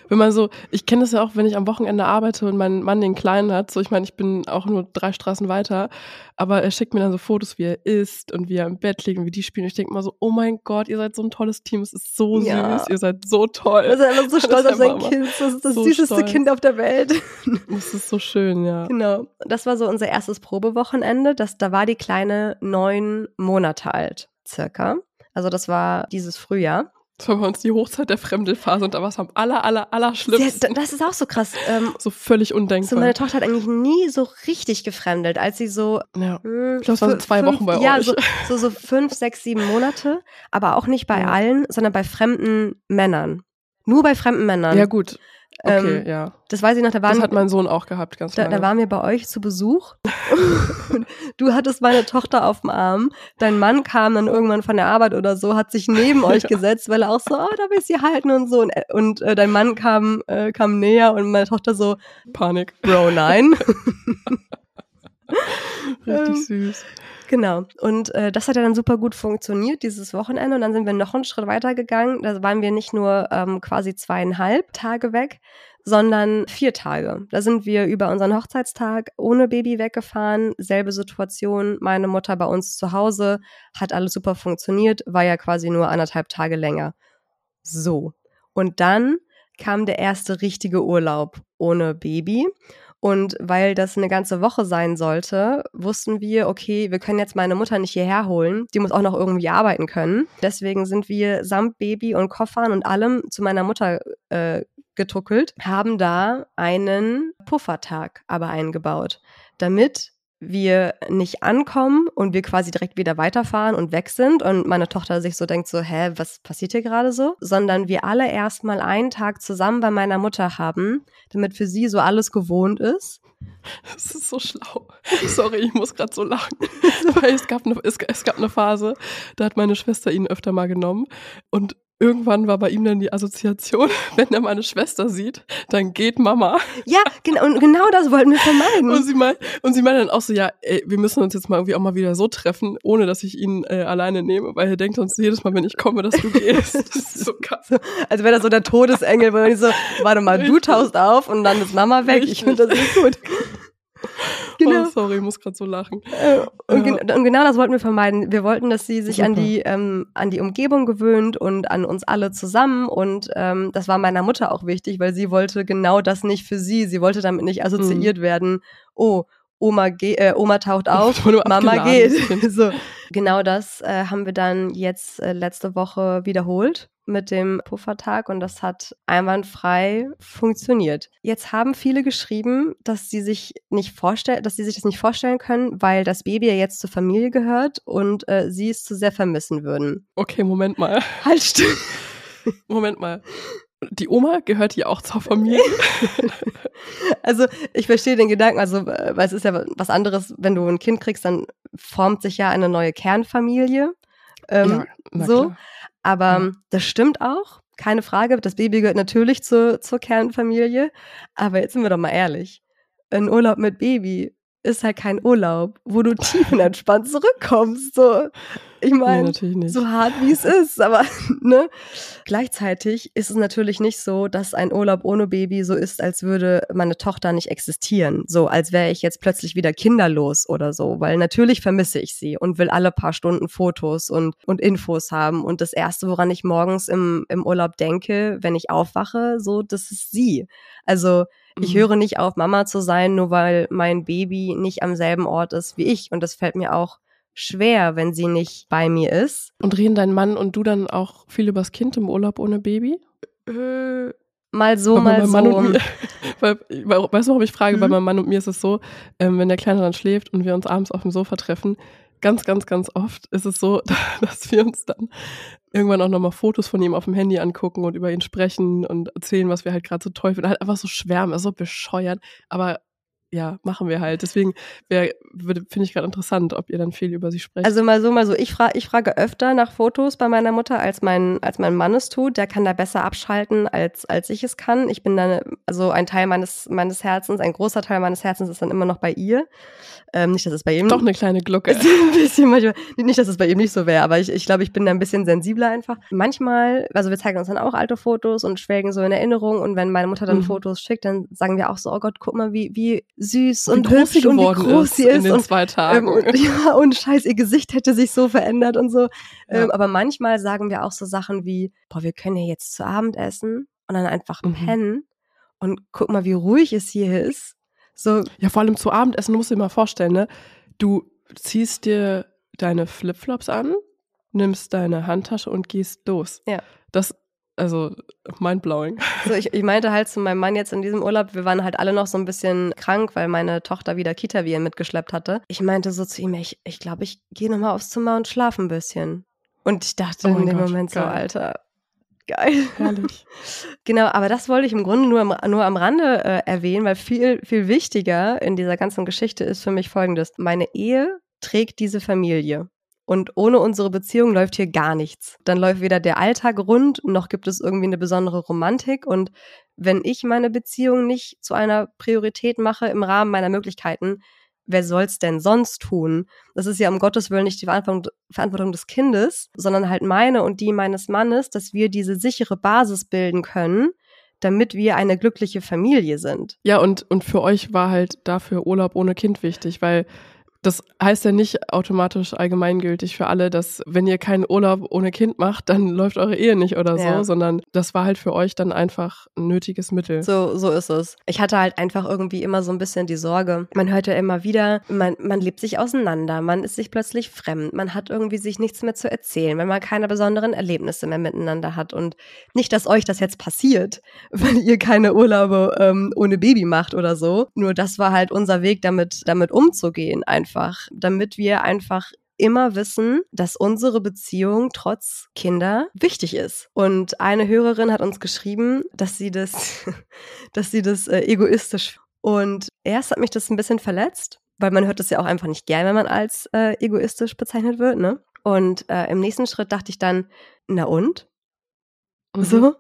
Wenn man so, ich kenne das ja auch, wenn ich am Wochenende arbeite und mein Mann den Kleinen hat, so ich meine, ich bin auch nur drei Straßen weiter, aber er schickt mir dann so Fotos, wie er isst und wie er im Bett liegt und wie die spielen. Ich denke mal so, oh mein Gott, ihr seid so ein tolles Team, es ist so Ja. süß, ihr seid so toll. Er ist einfach so stolz auf sein. Kind. Das ist das So süßeste stolz. Kind auf der Welt. Das ist so schön, ja. Genau. Das war so unser erstes Probewochenende. Das, da war die Kleine neun Monate alt, circa. Also das war dieses Frühjahr. Das war bei uns die Hochzeit der Fremdelphase und da war es am aller, aller, aller schlimmsten. das ist auch so krass. Ähm, so völlig so undenkbar. meine Tochter hat eigentlich nie so richtig gefremdelt, als sie so ja. hm, Ich glaub, es war so zwei Wochen bei ja, euch. So, so, so fünf, sechs, sieben Monate, aber auch nicht bei Ja. allen, sondern bei fremden Männern. Nur bei fremden Männern. ja, gut. Okay, Ähm, ja. Das weiß ich noch, da waren Das hat mein Sohn auch gehabt, ganz Da, lange. da waren wir bei euch zu Besuch. Du hattest meine Tochter auf dem Arm. Dein Mann kam dann irgendwann von der Arbeit oder so, hat sich neben euch gesetzt, weil er auch so, oh, da will ich sie halten und so. Und, äh, und äh, dein Mann kam, äh, kam näher und meine Tochter so, Panik. Bro, nein. Richtig Ähm, süß. Genau. Und äh, das hat ja dann super gut funktioniert, dieses Wochenende. Und dann sind wir noch einen Schritt weiter gegangen. Da waren wir nicht nur ähm, quasi zweieinhalb Tage weg, sondern vier Tage. Da sind wir über unseren Hochzeitstag ohne Baby weggefahren. Selbe Situation. Meine Mutter bei uns zu Hause. Hat alles super funktioniert. War ja quasi nur anderthalb Tage länger. So. Und dann kam der erste richtige Urlaub ohne Baby. Und weil das eine ganze Woche sein sollte, wussten wir, okay, wir können jetzt meine Mutter nicht hierher holen. Die muss auch noch irgendwie arbeiten können. Deswegen sind wir samt Baby und Koffern und allem zu meiner Mutter äh, getuckelt, haben da einen Puffertag aber eingebaut, damit wir nicht ankommen und wir quasi direkt wieder weiterfahren und weg sind und meine Tochter sich so denkt so, hä, was passiert hier gerade so? Sondern wir alle erstmal einen Tag zusammen bei meiner Mutter haben, damit für sie so alles gewohnt ist. Das ist so schlau. Sorry, ich muss gerade so lachen. Weil es gab, eine, es, es gab eine Phase, da hat meine Schwester ihn öfter mal genommen und irgendwann war bei ihm dann die Assoziation, wenn er meine Schwester sieht, dann geht Mama. Ja, genau, und genau das wollten wir vermeiden. Und sie meint, und sie meint dann auch so, ja, ey, wir müssen uns jetzt mal irgendwie auch mal wieder so treffen, ohne dass ich ihn äh, alleine nehme, weil er denkt sonst jedes Mal, wenn ich komme, dass du gehst. Das ist so krass. Als wäre das so der Todesengel, weil ich so, warte mal, du tauchst auf und dann ist Mama weg. Ich Richtig. finde das nicht gut. Genau. Oh, sorry, ich muss gerade so lachen. Äh, Und, Ja. gen und genau das wollten wir vermeiden. Wir wollten, dass sie sich an die, ähm, an die Umgebung gewöhnt und an uns alle zusammen. Und ähm, das war meiner Mutter auch wichtig, weil sie wollte genau das nicht für sie. Sie wollte damit nicht assoziiert werden, oh, Oma, ge äh, Oma taucht auf, Mama geht. So. Genau das äh, haben wir dann jetzt äh, letzte Woche wiederholt mit dem Puffertag und das hat einwandfrei funktioniert. Jetzt haben viele geschrieben, dass sie sich nicht vorstellen, dass sie sich das nicht vorstellen können, weil das Baby ja jetzt zur Familie gehört und äh, sie es zu sehr vermissen würden. Okay, Moment mal. Halt still. Moment mal. Die Oma gehört ja auch zur Familie. Also ich verstehe den Gedanken, also weil es ist ja was anderes, wenn du ein Kind kriegst, dann formt sich ja eine neue Kernfamilie. Ähm, na so. klar. Aber ähm, das stimmt auch, keine Frage. Das Baby gehört natürlich zur, zur Kernfamilie. Aber jetzt sind wir doch mal ehrlich. Ein Urlaub mit Baby ist halt kein Urlaub, wo du tiefenentspannt zurückkommst. So, ich meine, Nee, so hart wie es ist, aber ne. Gleichzeitig ist es natürlich nicht so, dass ein Urlaub ohne Baby so ist, als würde meine Tochter nicht existieren. So, als wäre ich jetzt plötzlich wieder kinderlos oder so, weil natürlich vermisse ich sie und will alle paar Stunden Fotos und, und Infos haben. Und das erste, woran ich morgens im, im Urlaub denke, wenn ich aufwache, so, das ist sie. Also, ich Mhm. höre nicht auf, Mama zu sein, nur weil mein Baby nicht am selben Ort ist wie ich. Und das fällt mir auch schwer, wenn sie nicht bei mir ist. Und reden dein Mann und du dann auch viel übers Kind im Urlaub ohne Baby? Hm, Mal so, mal so. Mir, weil, weil, weißt du, warum ich frage? Bei Mhm. meinem Mann und mir ist es so, ähm, wenn der Kleine dann schläft und wir uns abends auf dem Sofa treffen, ganz, ganz, ganz oft ist es so, dass wir uns dann irgendwann auch nochmal Fotos von ihm auf dem Handy angucken und über ihn sprechen und erzählen, was wir halt gerade so toll finden. Halt einfach so schwärmen, ist so bescheuert. Aber ja, machen wir halt. Deswegen finde ich gerade interessant, ob ihr dann viel über sie sprecht. Also mal so, mal so. Ich, fra ich frage öfter nach Fotos bei meiner Mutter, als mein, als mein Mann es tut. Der kann da besser abschalten, als, als ich es kann. Ich bin dann, also ein Teil meines, meines Herzens, ein großer Teil meines Herzens ist dann immer noch bei ihr. Ähm, nicht, dass es bei ihm Doch eine kleine Glucke. ein bisschen manchmal, nicht, dass es bei ihm nicht so wäre, aber ich, ich glaube, ich bin da ein bisschen sensibler einfach. Manchmal, also wir zeigen uns dann auch alte Fotos und schwelgen so in Erinnerung und wenn meine Mutter dann Mhm. Fotos schickt, dann sagen wir auch so, oh Gott, guck mal, wie, wie süß Wie und hübsch und wie groß ist sie in ist den und zwei Tagen. ähm, und, ja, und scheiß, ihr Gesicht hätte sich so verändert und so. Ja. Ähm, aber manchmal sagen wir auch so Sachen wie, boah, wir können ja jetzt zu Abend essen und dann einfach Mhm. pennen und guck mal, wie ruhig es hier ist. So, Ja, vor allem zu Abendessen, du musst dir mal vorstellen, ne? Du ziehst dir deine Flipflops an, nimmst deine Handtasche und gehst los. Ja. Das, also, mindblowing. so ich, ich meinte halt zu meinem Mann jetzt in diesem Urlaub, wir waren halt alle noch so ein bisschen krank, weil meine Tochter wieder Kita-Viren mitgeschleppt hatte. Ich meinte so zu ihm, ich, ich glaube, ich gehe nochmal aufs Zimmer und schlafe ein bisschen. Und ich dachte Oh in dem Gott, Moment so, geil. Alter, geil. Herrlich. Genau, aber das wollte ich im Grunde nur am, nur am Rande äh, erwähnen, weil viel, viel wichtiger in dieser ganzen Geschichte ist für mich folgendes. Meine Ehe trägt diese Familie. Und ohne unsere Beziehung läuft hier gar nichts. Dann läuft weder der Alltag rund, noch gibt es irgendwie eine besondere Romantik. Und wenn ich meine Beziehung nicht zu einer Priorität mache im Rahmen meiner Möglichkeiten, wer soll's denn sonst tun? Das ist ja um Gottes Willen nicht die Verantwortung, des Kindes, sondern halt meine und die meines Mannes, dass wir diese sichere Basis bilden können, damit wir eine glückliche Familie sind. Ja, und, und für euch war halt dafür Urlaub ohne Kind wichtig, weil das heißt ja nicht automatisch allgemeingültig für alle, dass wenn ihr keinen Urlaub ohne Kind macht, dann läuft eure Ehe nicht oder so, Ja. sondern das war halt für euch dann einfach ein nötiges Mittel. So, so ist es. Ich hatte halt einfach irgendwie immer so ein bisschen die Sorge. Man hört ja immer wieder, man, man lebt sich auseinander, man ist sich plötzlich fremd, man hat irgendwie sich nichts mehr zu erzählen, wenn man keine besonderen Erlebnisse mehr miteinander hat. Und nicht, dass euch das jetzt passiert, weil ihr keine Urlaube ähm, ohne Baby macht oder so. Nur das war halt unser Weg, damit, damit umzugehen, einfach. Damit wir einfach immer wissen, dass unsere Beziehung trotz Kinder wichtig ist. Und eine Hörerin hat uns geschrieben, dass sie das, dass sie das äh, egoistisch. Und erst hat mich das ein bisschen verletzt, weil man hört das ja auch einfach nicht gern, wenn man als äh, egoistisch bezeichnet wird, ne? Und äh, im nächsten Schritt dachte ich dann, na und? Mhm. So.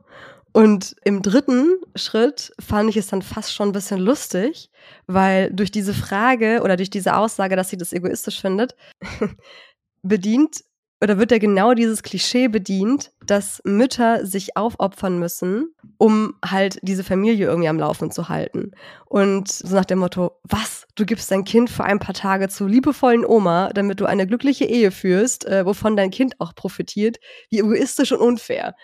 Und im dritten Schritt fand ich es dann fast schon ein bisschen lustig, weil durch diese Frage oder durch diese Aussage, dass sie das egoistisch findet, bedient oder wird ja genau dieses Klischee bedient, dass Mütter sich aufopfern müssen, um halt diese Familie irgendwie am Laufen zu halten. Und so nach dem Motto, was? Du gibst dein Kind für ein paar Tage zur liebevollen Oma, damit du eine glückliche Ehe führst, äh, wovon dein Kind auch profitiert. Wie egoistisch und unfair.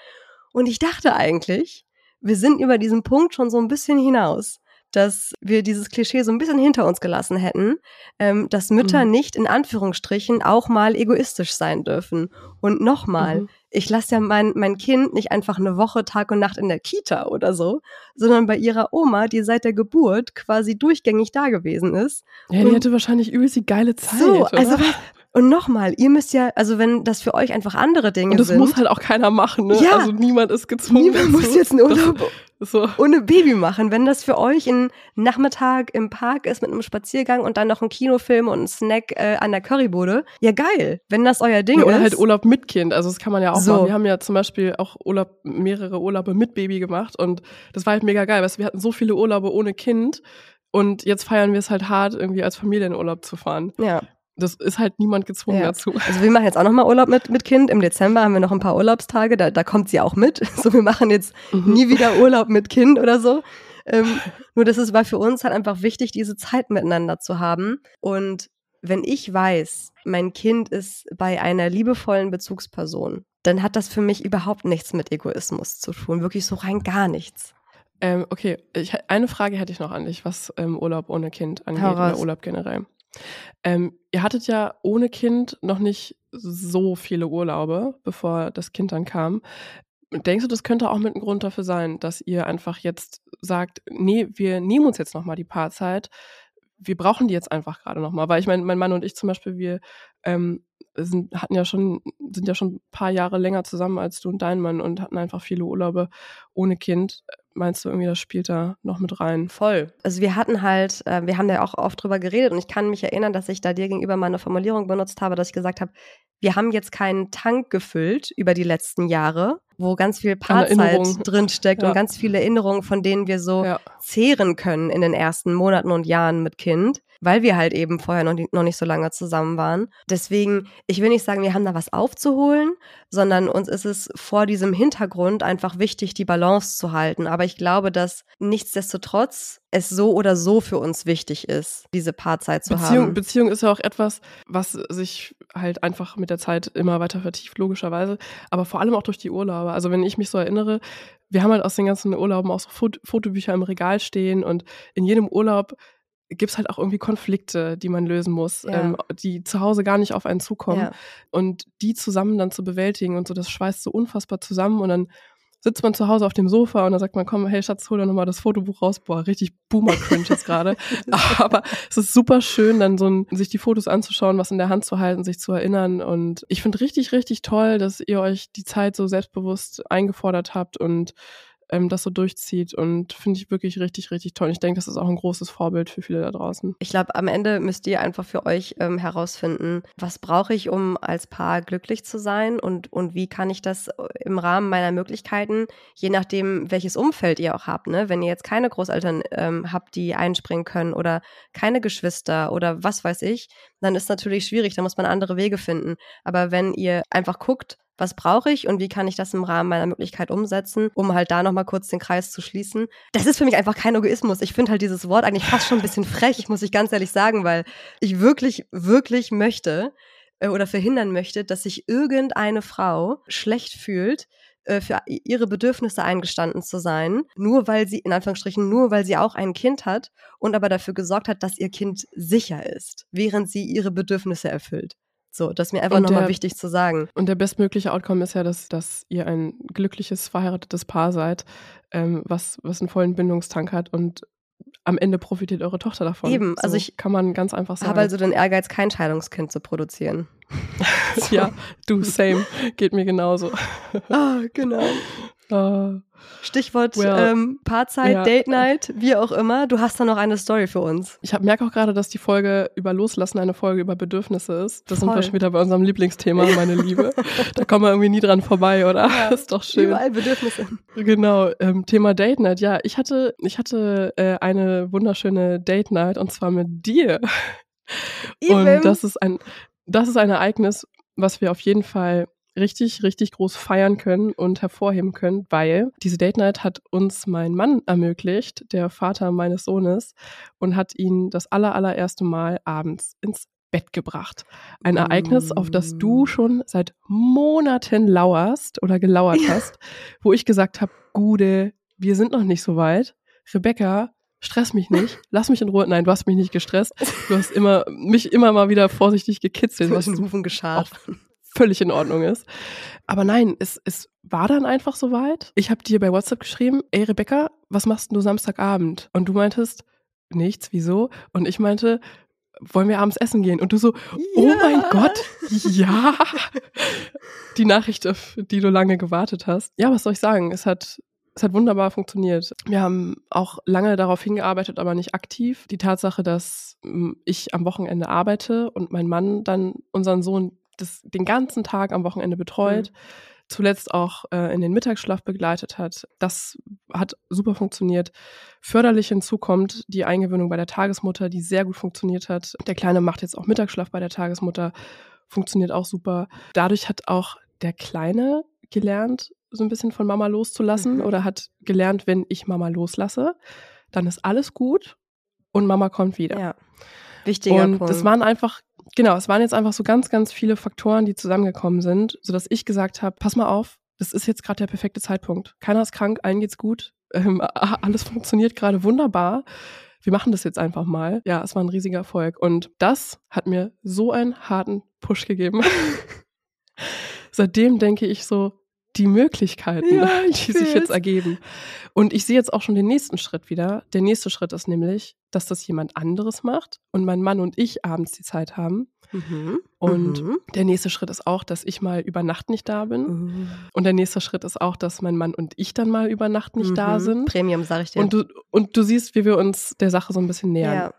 Und ich dachte eigentlich, wir sind über diesen Punkt schon so ein bisschen hinaus, dass wir dieses Klischee so ein bisschen hinter uns gelassen hätten, ähm, dass Mütter Mhm. nicht in Anführungsstrichen auch mal egoistisch sein dürfen. Und nochmal, Mhm. ich lasse ja mein, mein Kind nicht einfach eine Woche Tag und Nacht in der Kita oder so, sondern bei ihrer Oma, die seit der Geburt quasi durchgängig da gewesen ist. Ja, die hatte wahrscheinlich übelst die geile Zeit. so, oder? also und nochmal, ihr müsst ja, also wenn das für euch einfach andere Dinge und das sind, muss halt auch keiner machen, ne? Ja. Also niemand ist gezwungen. niemand muss jetzt einen Urlaub so. ohne Baby machen. Wenn das für euch ein Nachmittag im Park ist mit einem Spaziergang und dann noch ein Kinofilm und ein Snack äh, an der Currybude, ja geil. Wenn das euer Ding Ja, oder ist. halt Urlaub mit Kind. Also das kann man ja auch So. machen. Wir haben ja zum Beispiel auch Urlaub, mehrere Urlaube mit Baby gemacht und das war halt mega geil. Weißt du, wir hatten so viele Urlaube ohne Kind Und jetzt feiern wir es halt hart, irgendwie als Familie in Urlaub zu fahren. Ja. Das ist halt niemand gezwungen Ja. dazu. Also wir machen jetzt auch nochmal Urlaub mit, mit Kind. Im Dezember haben wir noch ein paar Urlaubstage, da, da kommt sie auch mit. So, wir machen jetzt Mhm. nie wieder Urlaub mit Kind oder so. Ähm, nur das ist, war für uns halt einfach wichtig, diese Zeit miteinander zu haben. Und wenn ich weiß, mein Kind ist bei einer liebevollen Bezugsperson, dann hat das für mich überhaupt nichts mit Egoismus zu tun. Wirklich so rein gar nichts. Ähm, okay, ich, eine Frage hätte ich noch an dich, was ähm, Urlaub ohne Kind angeht oder. Urlaub generell. Ähm, ihr hattet ja ohne Kind noch nicht so viele Urlaube, bevor das Kind dann kam. Denkst du, das könnte auch mit ein Grund dafür sein, dass ihr einfach jetzt sagt, nee, wir nehmen uns jetzt nochmal die Paarzeit, wir brauchen die jetzt einfach gerade nochmal. Weil ich meine, mein Mann und ich zum Beispiel, wir ähm, sind, hatten ja schon, sind ja schon ein paar Jahre länger zusammen als du und dein Mann und hatten einfach viele Urlaube ohne Kind. Meinst du irgendwie, das spielt da noch mit rein? Voll. Also wir hatten halt, äh, wir haben da auch oft drüber geredet und ich kann mich erinnern, dass ich da dir gegenüber mal eine Formulierung benutzt habe, dass ich gesagt habe, wir haben jetzt keinen Tank gefüllt über die letzten Jahre, wo ganz viel Paarzeit Erinnerungen. drinsteckt Ja. und ganz viele Erinnerungen, von denen wir so Ja. zehren können in den ersten Monaten und Jahren mit Kind, weil wir halt eben vorher noch, noch nicht so lange zusammen waren. Deswegen, ich will nicht sagen, wir haben da was aufzuholen, sondern uns ist es vor diesem Hintergrund einfach wichtig, die Balance zu halten. Aber ich glaube, dass nichtsdestotrotz es so oder so für uns wichtig ist, diese Paarzeit zu Beziehung, haben. Beziehung ist ja auch etwas, was sich halt einfach mit der Zeit immer weiter vertieft, logischerweise. Aber vor allem auch durch die Urlaube. Also wenn ich mich so erinnere, wir haben halt aus den ganzen Urlauben auch so Fot Fotobücher im Regal stehen und in jedem Urlaub gibt's halt auch irgendwie Konflikte, die man lösen muss, Ja. ähm, die zu Hause gar nicht auf einen zukommen. Ja. Und die zusammen dann zu bewältigen und so, das schweißt so unfassbar zusammen und dann sitzt man zu Hause auf dem Sofa und dann sagt man, komm, hey Schatz, hol doch nochmal das Fotobuch raus. Boah, richtig Boomer-Cringe jetzt gerade. Aber es ist super schön, dann so ein, sich die Fotos anzuschauen, was in der Hand zu halten, sich zu erinnern. Und ich finde richtig, richtig toll, dass ihr euch die Zeit so selbstbewusst eingefordert habt und ähm, das so durchzieht. Und finde ich wirklich richtig, richtig toll. Ich denke, das ist auch ein großes Vorbild für viele da draußen. Ich glaube, am Ende müsst ihr einfach für euch ähm, herausfinden, was brauche ich, um als Paar glücklich zu sein und, und wie kann ich das äh, im Rahmen meiner Möglichkeiten, je nachdem, welches Umfeld ihr auch habt. Ne? Wenn ihr jetzt keine Großeltern ähm, habt, die einspringen können oder keine Geschwister oder was weiß ich, dann ist natürlich schwierig, da muss man andere Wege finden. Aber wenn ihr einfach guckt, was brauche ich und wie kann ich das im Rahmen meiner Möglichkeit umsetzen, um halt da nochmal kurz den Kreis zu schließen. Das ist für mich einfach kein Egoismus. Ich finde halt dieses Wort eigentlich fast schon ein bisschen frech, muss ich ganz ehrlich sagen, weil ich wirklich, wirklich möchte äh, oder verhindern möchte, dass sich irgendeine Frau schlecht fühlt, äh, für ihre Bedürfnisse eingestanden zu sein, nur weil sie, in Anführungsstrichen, nur weil sie auch ein Kind hat und aber dafür gesorgt hat, dass ihr Kind sicher ist, während sie ihre Bedürfnisse erfüllt. So, das ist mir einfach nochmal wichtig zu sagen. Und der bestmögliche Outcome ist ja, dass, dass ihr ein glückliches, verheiratetes Paar seid, ähm, was, was einen vollen Bindungstank hat und am Ende profitiert eure Tochter davon. Eben, also so ich kann man ganz einfach sagen. Habe also den Ehrgeiz, kein Scheidungskind zu produzieren. ja, du, same, geht mir genauso. Ah, genau. Ah, Stichwort Well, ähm, Paarzeit, ja. Date Night, wie auch immer. Du hast da noch eine Story für uns. ich hab, merke auch gerade, dass die Folge über Loslassen eine Folge über Bedürfnisse ist. Das sind Voll. wir schon wieder bei unserem Lieblingsthema, meine Liebe. Da kommen wir irgendwie nie dran vorbei, oder? ist doch schön. Überall Bedürfnisse. Genau, ähm, Thema Date Night. Ja, ich hatte, ich hatte äh, eine wunderschöne Date Night und zwar mit dir. Eben. Und das ist ein, das ist ein Ereignis, was wir auf jeden Fall richtig, richtig groß feiern können und hervorheben können, weil diese Date Night hat uns mein Mann ermöglicht, der Vater meines Sohnes, und hat ihn das aller, allererste Mal abends ins Bett gebracht. Ein Ereignis, auf das du schon seit Monaten lauerst oder gelauert hast, wo ich gesagt habe, Gude, wir sind noch nicht so weit. Rebecca, stress mich nicht, lass mich in Ruhe. Nein, du hast mich nicht gestresst. Du hast immer, mich immer mal wieder vorsichtig gekitzelt, was Zwischen Hufen geschart. Völlig in Ordnung ist. Aber nein, es, es war dann einfach so weit. Ich habe dir bei WhatsApp geschrieben, ey Rebecca, was machst du Samstagabend? Und du meintest, nichts, wieso? Und ich meinte, wollen wir abends essen gehen? Und du so, oh Ja. mein Gott, ja. Die Nachricht, auf die du lange gewartet hast. Ja, was soll ich sagen? Es hat, es hat wunderbar funktioniert. Wir haben auch lange darauf hingearbeitet, aber nicht aktiv. Die Tatsache, dass mm, ich am Wochenende arbeite und mein Mann dann unseren Sohn das, den ganzen Tag am Wochenende betreut, zuletzt auch äh, in den Mittagsschlaf begleitet hat. Das hat super funktioniert. Förderlich hinzu kommt die Eingewöhnung bei der Tagesmutter, die sehr gut funktioniert hat. Der Kleine macht jetzt auch Mittagsschlaf bei der Tagesmutter, funktioniert auch super. Dadurch hat auch der Kleine gelernt, so ein bisschen von Mama loszulassen mhm. oder hat gelernt, wenn ich Mama loslasse, dann ist alles gut und Mama kommt wieder. Ja. Wichtiger und Punkt. das waren einfach genau, es waren jetzt einfach so ganz, ganz viele Faktoren, die zusammengekommen sind, sodass ich gesagt habe, pass mal auf, das ist jetzt gerade der perfekte Zeitpunkt. Keiner ist krank, allen geht's gut, ähm, alles funktioniert gerade wunderbar. Wir machen das jetzt einfach mal. Ja, es war ein riesiger Erfolg. Und das hat mir so einen harten Push gegeben. Seitdem denke ich so, die Möglichkeiten, ja, die sich jetzt ergeben. Und ich sehe jetzt auch schon den nächsten Schritt wieder. Der nächste Schritt ist nämlich, dass das jemand anderes macht und mein Mann und ich abends die Zeit haben. Mhm. Und mhm. der nächste Schritt ist auch, dass ich mal über Nacht nicht da bin. Mhm. Und der nächste Schritt ist auch, dass mein Mann und ich dann mal über Nacht nicht da mhm. sind. Premium, sag ich dir. Und du, und du siehst, wie wir uns der Sache so ein bisschen nähern. Ja.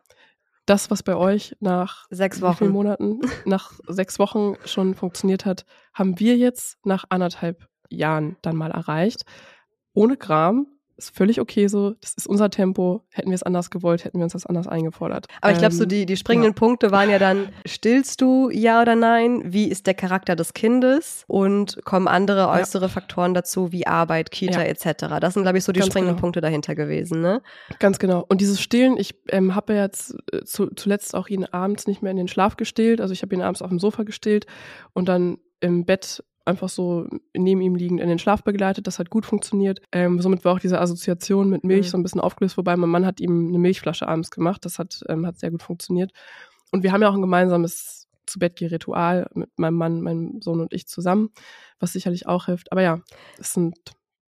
Das, was bei euch nach sechs Wochen. Monaten, nach sechs Wochen schon funktioniert hat, haben wir jetzt nach anderthalb Jahren dann mal erreicht. Ohne Gram, ist völlig okay so. Das ist unser Tempo. Hätten wir es anders gewollt, hätten wir uns das anders eingefordert. Aber ich glaube, so ähm, die, die springenden ja. Punkte waren ja dann, stillst du ja oder nein? Wie ist der Charakter des Kindes? Und kommen andere äußere ja. Faktoren dazu, wie Arbeit, Kita ja. etc. Das sind, glaube ich, so die Ganz springenden genau. Punkte dahinter gewesen. Ne? Ganz genau. Und dieses Stillen, ich ähm, habe ja jetzt äh, zu, zuletzt auch ihn abends nicht mehr in den Schlaf gestillt. Also ich habe ihn abends auf dem Sofa gestillt und dann im Bett einfach so neben ihm liegend in den Schlaf begleitet. Das hat gut funktioniert. Ähm, somit war auch diese Assoziation mit Milch mhm. so ein bisschen aufgelöst, wobei mein Mann hat ihm eine Milchflasche abends gemacht. Das hat, ähm, hat sehr gut funktioniert. Und wir haben ja auch ein gemeinsames zu Bett Ritual mit meinem Mann, meinem Sohn und ich zusammen, was sicherlich auch hilft. Aber ja, es sind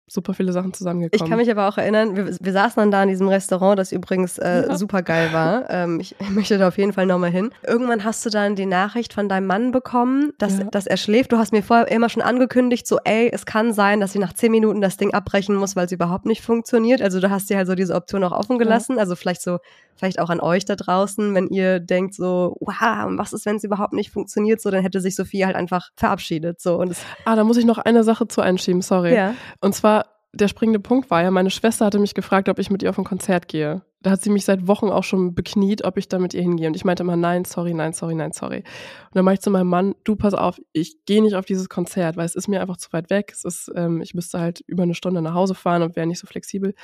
super viele Sachen zusammengekommen. Ich kann mich aber auch erinnern, wir, wir saßen dann da in diesem Restaurant, das übrigens äh, ja. super geil war. Ähm, ich möchte da auf jeden Fall nochmal hin. Irgendwann hast du dann die Nachricht von deinem Mann bekommen, dass, ja. dass er schläft. Du hast mir vorher immer schon angekündigt, so ey, es kann sein, dass ich nach zehn Minuten das Ding abbrechen muss, weil es überhaupt nicht funktioniert. Also du hast dir halt so diese Option auch offen gelassen. Ja. Also vielleicht so, vielleicht auch an euch da draußen, wenn ihr denkt so, wow, was ist, wenn es überhaupt nicht funktioniert? So, dann hätte sich Sophie halt einfach verabschiedet. So und ah, da muss ich noch eine Sache zu einschieben, sorry. Ja. Und zwar der springende Punkt war ja, meine Schwester hatte mich gefragt, ob ich mit ihr auf ein Konzert gehe. Da hat sie mich seit Wochen auch schon bekniet, ob ich da mit ihr hingehe. Und ich meinte immer, nein, sorry, nein, sorry, nein, sorry. Und dann meinte ich zu meinem Mann, du pass auf, ich gehe nicht auf dieses Konzert, weil es ist mir einfach zu weit weg. Es ist, ähm, ich müsste halt über eine Stunde nach Hause fahren und wäre nicht so flexibel.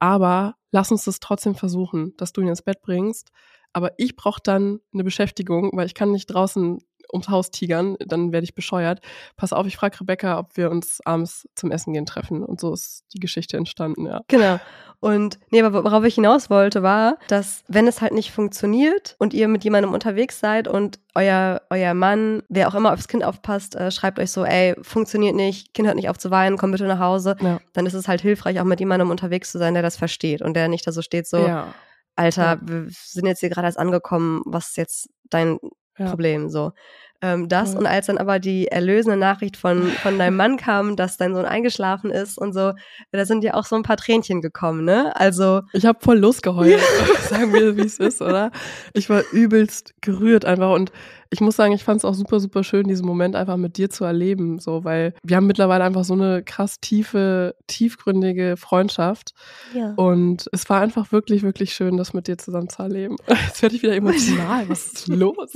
Aber lass uns das trotzdem versuchen, dass du ihn ins Bett bringst. Aber ich brauche dann eine Beschäftigung, weil ich kann nicht draußen ums Haus tigern, dann werde ich bescheuert. Pass auf, ich frage Rebecca, ob wir uns abends zum Essen gehen treffen. Und so ist die Geschichte entstanden, ja. Genau. Und nee, aber worauf ich hinaus wollte, war, dass wenn es halt nicht funktioniert und ihr mit jemandem unterwegs seid und euer, euer Mann, wer auch immer aufs Kind aufpasst, äh, schreibt euch so, ey, funktioniert nicht, Kind hört nicht auf zu weinen, komm bitte nach Hause, ja. dann ist es halt hilfreich, auch mit jemandem unterwegs zu sein, der das versteht und der nicht da so steht, so, ja. Alter, ja. wir sind jetzt hier gerade erst angekommen, was ist jetzt dein Problem. So. Ähm, das ja. und als dann aber die erlösende Nachricht von, von deinem Mann kam, dass dein Sohn eingeschlafen ist und so, da sind ja auch so ein paar Tränchen gekommen, ne? Also. Ich habe voll losgeheult, sagen wir, wie es ist, oder? Ich war übelst gerührt einfach und ich muss sagen, ich fand es auch super, super schön, diesen Moment einfach mit dir zu erleben, so, weil wir haben mittlerweile einfach so eine krass tiefe, tiefgründige Freundschaft. Ja. Und es war einfach wirklich, wirklich schön, das mit dir zusammen zu erleben. Jetzt werde ich wieder emotional. Was ist los?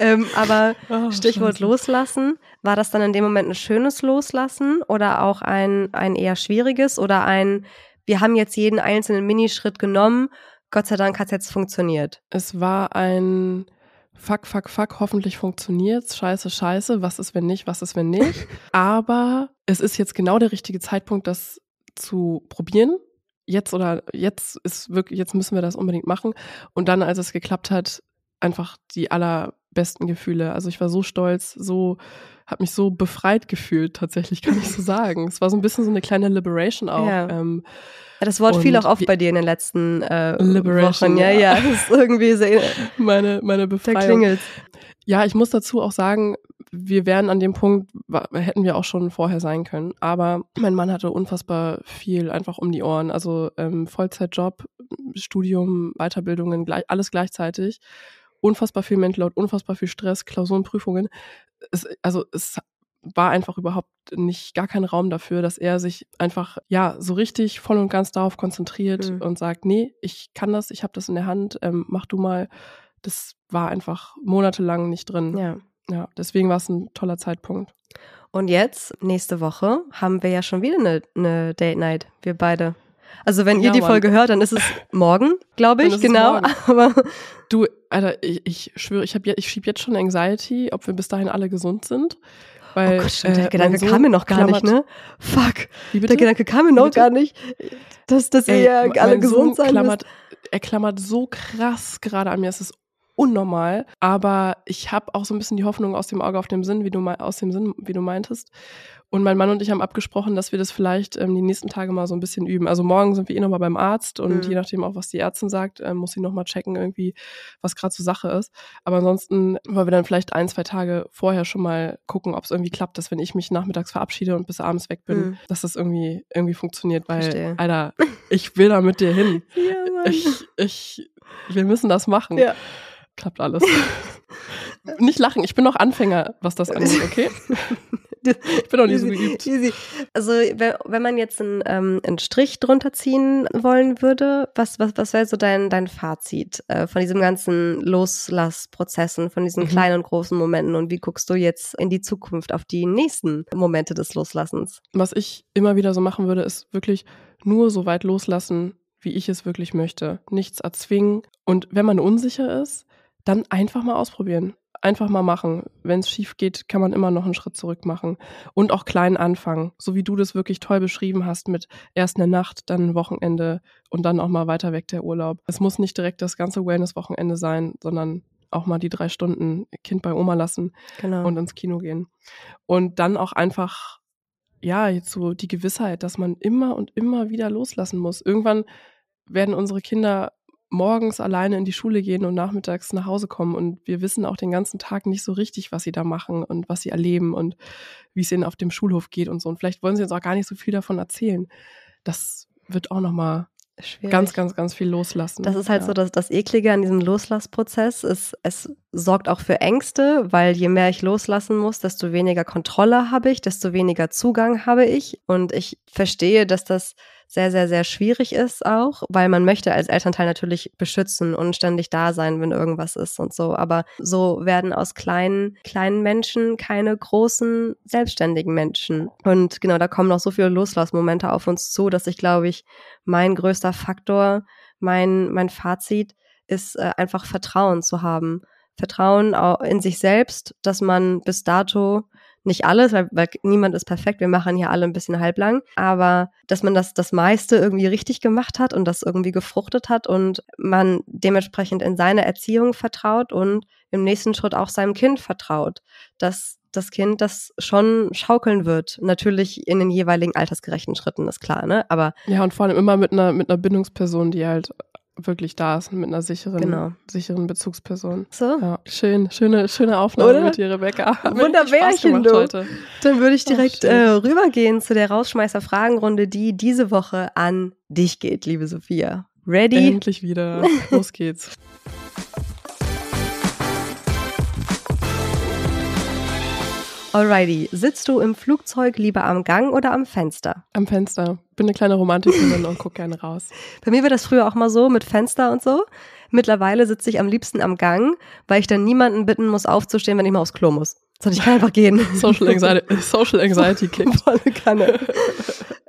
Ähm, aber oh, Stichwort Scheiße. loslassen, war das dann in dem Moment ein schönes Loslassen oder auch ein, ein eher schwieriges oder ein, wir haben jetzt jeden einzelnen Minischritt genommen, Gott sei Dank hat es jetzt funktioniert? Es war ein fuck, fuck, fuck, hoffentlich funktioniert's, scheiße, scheiße, was ist, wenn nicht, was ist, wenn nicht. Aber es ist jetzt genau der richtige Zeitpunkt, das zu probieren. Jetzt oder jetzt ist wirklich, jetzt müssen wir das unbedingt machen. Und dann, als es geklappt hat, einfach die allerbesten Gefühle. Also ich war so stolz, so, habe mich so befreit gefühlt, tatsächlich, kann ich so sagen. Es war so ein bisschen so eine kleine Liberation auch. Ja. Ähm, ja, das Wort fiel auch oft bei dir in den letzten äh, Wochen. Ja, ja, das ist irgendwie sehr. meine, meine Befreiung. Da klingelt. Ja, ich muss dazu auch sagen, wir wären an dem Punkt, hätten wir auch schon vorher sein können. Aber mein Mann hatte unfassbar viel einfach um die Ohren. Also ähm, Vollzeitjob, Studium, Weiterbildungen, gleich, alles gleichzeitig. Unfassbar viel Mental unfassbar viel Stress, Klausuren, Prüfungen. Es, also es war einfach überhaupt nicht gar kein Raum dafür, dass er sich einfach ja so richtig voll und ganz darauf konzentriert Mhm. und sagt, nee, ich kann das, ich habe das in der Hand, ähm, mach du mal. Das war einfach monatelang nicht drin. Ja. Ja, deswegen war es ein toller Zeitpunkt. Und jetzt, nächste Woche, haben wir ja schon wieder eine, eine Date Night, wir beide. Also wenn ihr Ja, die Mann. Folge hört, dann ist es morgen, glaube ich, genau. Aber Du, Alter, ich, ich schwöre, ich, ich schieb jetzt schon Anxiety, ob wir bis dahin alle gesund sind. Weil, oh Gott, stimmt, der äh, Gedanke Sohn kam mir noch gar nicht, ne? Fuck, der Gedanke kam mir noch gar nicht, dass, dass ihr Ey, ja mein alle Sohn gesund sein klammert, Er klammert so krass gerade an mir. Es ist unnormal. Aber ich habe auch so ein bisschen die Hoffnung aus dem Auge auf dem Sinn, wie du aus dem Sinn, wie du meintest. Und mein Mann und ich haben abgesprochen, dass wir das vielleicht ähm, die nächsten Tage mal so ein bisschen üben. Also morgen sind wir eh nochmal beim Arzt und Mhm. je nachdem auch, was die Ärztin sagt, ähm, muss sie nochmal checken, irgendwie, was gerade so Sache ist. Aber ansonsten wollen wir dann vielleicht ein, zwei Tage vorher schon mal gucken, ob es irgendwie klappt, dass wenn ich mich nachmittags verabschiede und bis abends weg bin, Mhm. dass das irgendwie, irgendwie funktioniert. Weil, Verstehe. Alter, ich will da mit dir hin. Ja, Mann. Ich, ich, wir müssen das machen. Ja. Klappt alles. Nicht lachen, ich bin noch Anfänger, was das angeht, okay? Ich bin noch nie so geübt. Easy. Also wenn, wenn man jetzt einen, ähm, einen Strich drunter ziehen wollen würde, was, was, was wäre so dein, dein Fazit äh, von diesem ganzen Loslassprozessen, von diesen Mhm. kleinen und großen Momenten und wie guckst du jetzt in die Zukunft auf die nächsten Momente des Loslassens? Was ich immer wieder so machen würde, ist wirklich nur so weit loslassen, wie ich es wirklich möchte. Nichts erzwingen. Und wenn man unsicher ist, dann einfach mal ausprobieren. Einfach mal machen. Wenn es schief geht, kann man immer noch einen Schritt zurück machen. Und auch klein anfangen. So wie du das wirklich toll beschrieben hast mit erst eine Nacht, dann ein Wochenende und dann auch mal weiter weg der Urlaub. Es muss nicht direkt das ganze Wellness-Wochenende sein, sondern auch mal die drei Stunden Kind bei Oma lassen Genau. und ins Kino gehen. Und dann auch einfach, ja, jetzt so die Gewissheit, dass man immer und immer wieder loslassen muss. Irgendwann werden unsere Kinder morgens alleine in die Schule gehen und nachmittags nach Hause kommen und wir wissen auch den ganzen Tag nicht so richtig, was sie da machen und was sie erleben und wie es ihnen auf dem Schulhof geht und so. Und vielleicht wollen sie uns auch gar nicht so viel davon erzählen. Das wird auch nochmal Schwierig. ganz, ganz, ganz viel loslassen. Das ist halt ja. so das, das Eklige an diesem Loslassprozess. Ist, es sorgt auch für Ängste, weil je mehr ich loslassen muss, desto weniger Kontrolle habe ich, desto weniger Zugang habe ich. Und ich verstehe, dass das sehr, sehr, sehr schwierig ist auch, weil man möchte als Elternteil natürlich beschützen und ständig da sein, wenn irgendwas ist und so. Aber so werden aus kleinen, kleinen Menschen keine großen, selbstständigen Menschen. Und genau, da kommen noch so viele Loslassmomente auf uns zu, dass ich glaube ich, mein größter Faktor, mein, mein Fazit ist äh, einfach Vertrauen zu haben. Vertrauen au- in sich selbst, dass man bis dato nicht alles, weil, weil niemand ist perfekt, wir machen hier alle ein bisschen halblang, aber dass man das, das meiste irgendwie richtig gemacht hat und das irgendwie gefruchtet hat und man dementsprechend in seine Erziehung vertraut und im nächsten Schritt auch seinem Kind vertraut, dass das Kind das schon schaukeln wird. Natürlich in den jeweiligen altersgerechten Schritten, ist klar, ne? Aber Ja, und vor allem immer mit einer, mit einer Bindungsperson, die halt wirklich da ist, mit einer sicheren, Genau. sicheren Bezugsperson. so, Ja, schön, schöne, schöne Aufnahme Oder? mit dir, Rebecca. Hat mir Wunder richtig Spaß Bärchen, gemacht du. heute. Dann würde ich Ach, direkt schön. äh, rübergehen zu der Rausschmeißer-Fragenrunde, die diese Woche an dich geht, liebe Sophia. Ready? Endlich wieder. Los geht's. Alrighty. Sitzt du im Flugzeug lieber am Gang oder am Fenster? Am Fenster. Bin eine kleine Romantikerin und guck gerne raus. Bei mir war das früher auch mal so mit Fenster und so. Mittlerweile sitze ich am liebsten am Gang, weil ich dann niemanden bitten muss, aufzustehen, wenn ich mal aufs Klo muss. Sondern ich kann einfach gehen. Social Anxiety, Social Anxiety Kick. Volle Kanne.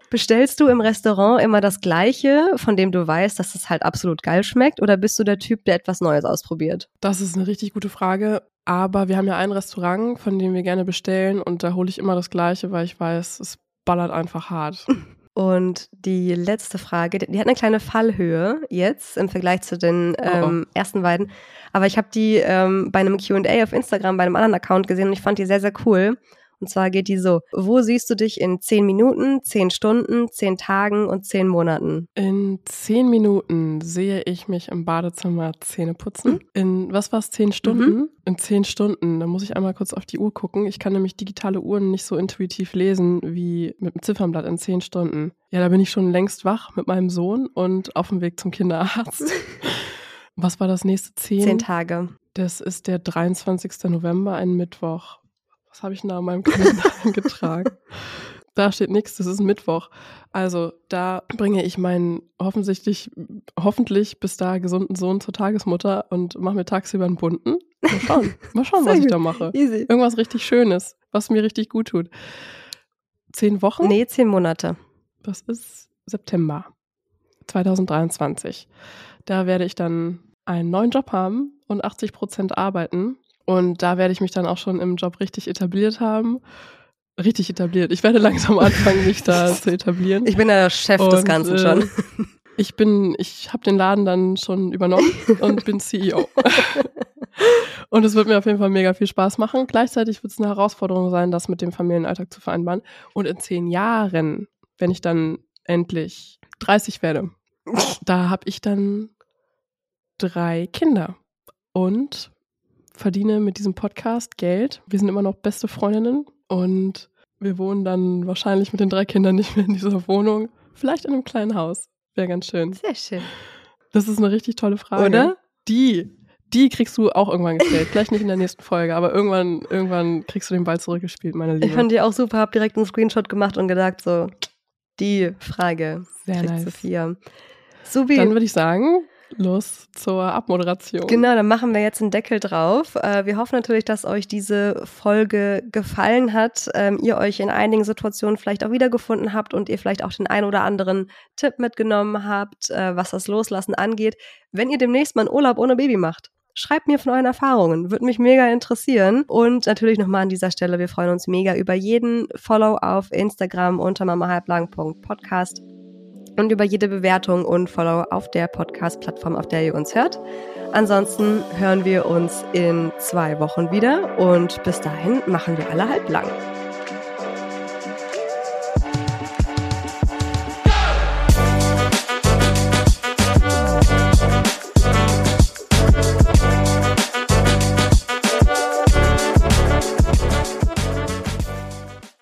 Bestellst du im Restaurant immer das Gleiche, von dem du weißt, dass es halt absolut geil schmeckt, oder bist du der Typ, der etwas Neues ausprobiert? Das ist eine richtig gute Frage. Aber wir haben ja ein Restaurant, von dem wir gerne bestellen und da hole ich immer das Gleiche, weil ich weiß, es ballert einfach hart. Und die letzte Frage, die hat eine kleine Fallhöhe jetzt im Vergleich zu den Oh, ähm, ersten beiden. Aber ich habe die ähm, bei einem QA auf Instagram bei einem anderen Account gesehen und ich fand die sehr, sehr cool. Und zwar geht die so: Wo siehst du dich in zehn Minuten, zehn Stunden, zehn Tagen und zehn Monaten? In zehn Minuten sehe ich mich im Badezimmer Zähne putzen. In, was war's, zehn Stunden? In zehn Stunden, da muss ich einmal kurz auf die Uhr gucken. Ich kann nämlich digitale Uhren nicht so intuitiv lesen wie mit dem Ziffernblatt in zehn Stunden. Ja, da bin ich schon längst wach mit meinem Sohn und auf dem Weg zum Kinderarzt. Was war das nächste? Zehn? Zehn Tage. Das ist der 23. November, ein Mittwoch. Was habe ich denn da in meinem Kalender eingetragen? Da steht nichts, das ist Mittwoch. Also da bringe ich meinen hoffentlich, hoffentlich bis da gesunden Sohn zur Tagesmutter und mache mir tagsüber einen bunten. Mal schauen, mal schauen was ich da mache. Easy. Irgendwas richtig Schönes, was mir richtig gut tut. Zehn Wochen? Nee, zehn Monate. Das ist September 2023. Da werde ich dann einen neuen Job haben und 80 Prozent arbeiten. Und da werde ich mich dann auch schon im Job richtig etabliert haben. Richtig etabliert. Ich werde langsam anfangen, mich da zu etablieren. Ich bin ja der Chef Und, des Ganzen äh, schon. Ich bin, ich habe den Laden dann schon übernommen und bin CEO. und es wird mir auf jeden Fall mega viel Spaß machen. Gleichzeitig wird es eine Herausforderung sein, das mit dem Familienalltag zu vereinbaren. Und in zehn Jahren, wenn ich dann endlich 30 werde, da habe ich dann drei Kinder und verdiene mit diesem Podcast Geld. Wir sind immer noch beste Freundinnen und wir wohnen dann wahrscheinlich mit den drei Kindern nicht mehr in dieser Wohnung. Vielleicht in einem kleinen Haus. Wäre ganz schön. Sehr schön. Das ist eine richtig tolle Frage. Oder? Die, die kriegst du auch irgendwann gestellt. Vielleicht nicht in der nächsten Folge, aber irgendwann, irgendwann kriegst du den Ball zurückgespielt, meine Liebe. Ich fand die auch super, hab direkt einen Screenshot gemacht und gedacht, so, die Frage Sehr nice. Sophia. Subi. Dann würde ich sagen, los zur Abmoderation. Genau, dann machen wir jetzt einen Deckel drauf. Äh, Wir hoffen natürlich, dass euch diese Folge gefallen hat, ähm, ihr euch in einigen Situationen vielleicht auch wiedergefunden habt und ihr vielleicht auch den ein oder anderen Tipp mitgenommen habt, äh, was das Loslassen angeht. Wenn ihr demnächst mal einen Urlaub ohne Baby macht, schreibt mir von euren Erfahrungen, würde mich mega interessieren. Und natürlich nochmal an dieser Stelle, wir freuen uns mega über jeden Follow auf Instagram unter mamahalblang.podcast und über jede Bewertung und Follow auf der Podcast-Plattform, auf der ihr uns hört. Ansonsten hören wir uns in zwei Wochen wieder und bis dahin machen wir alle halblang.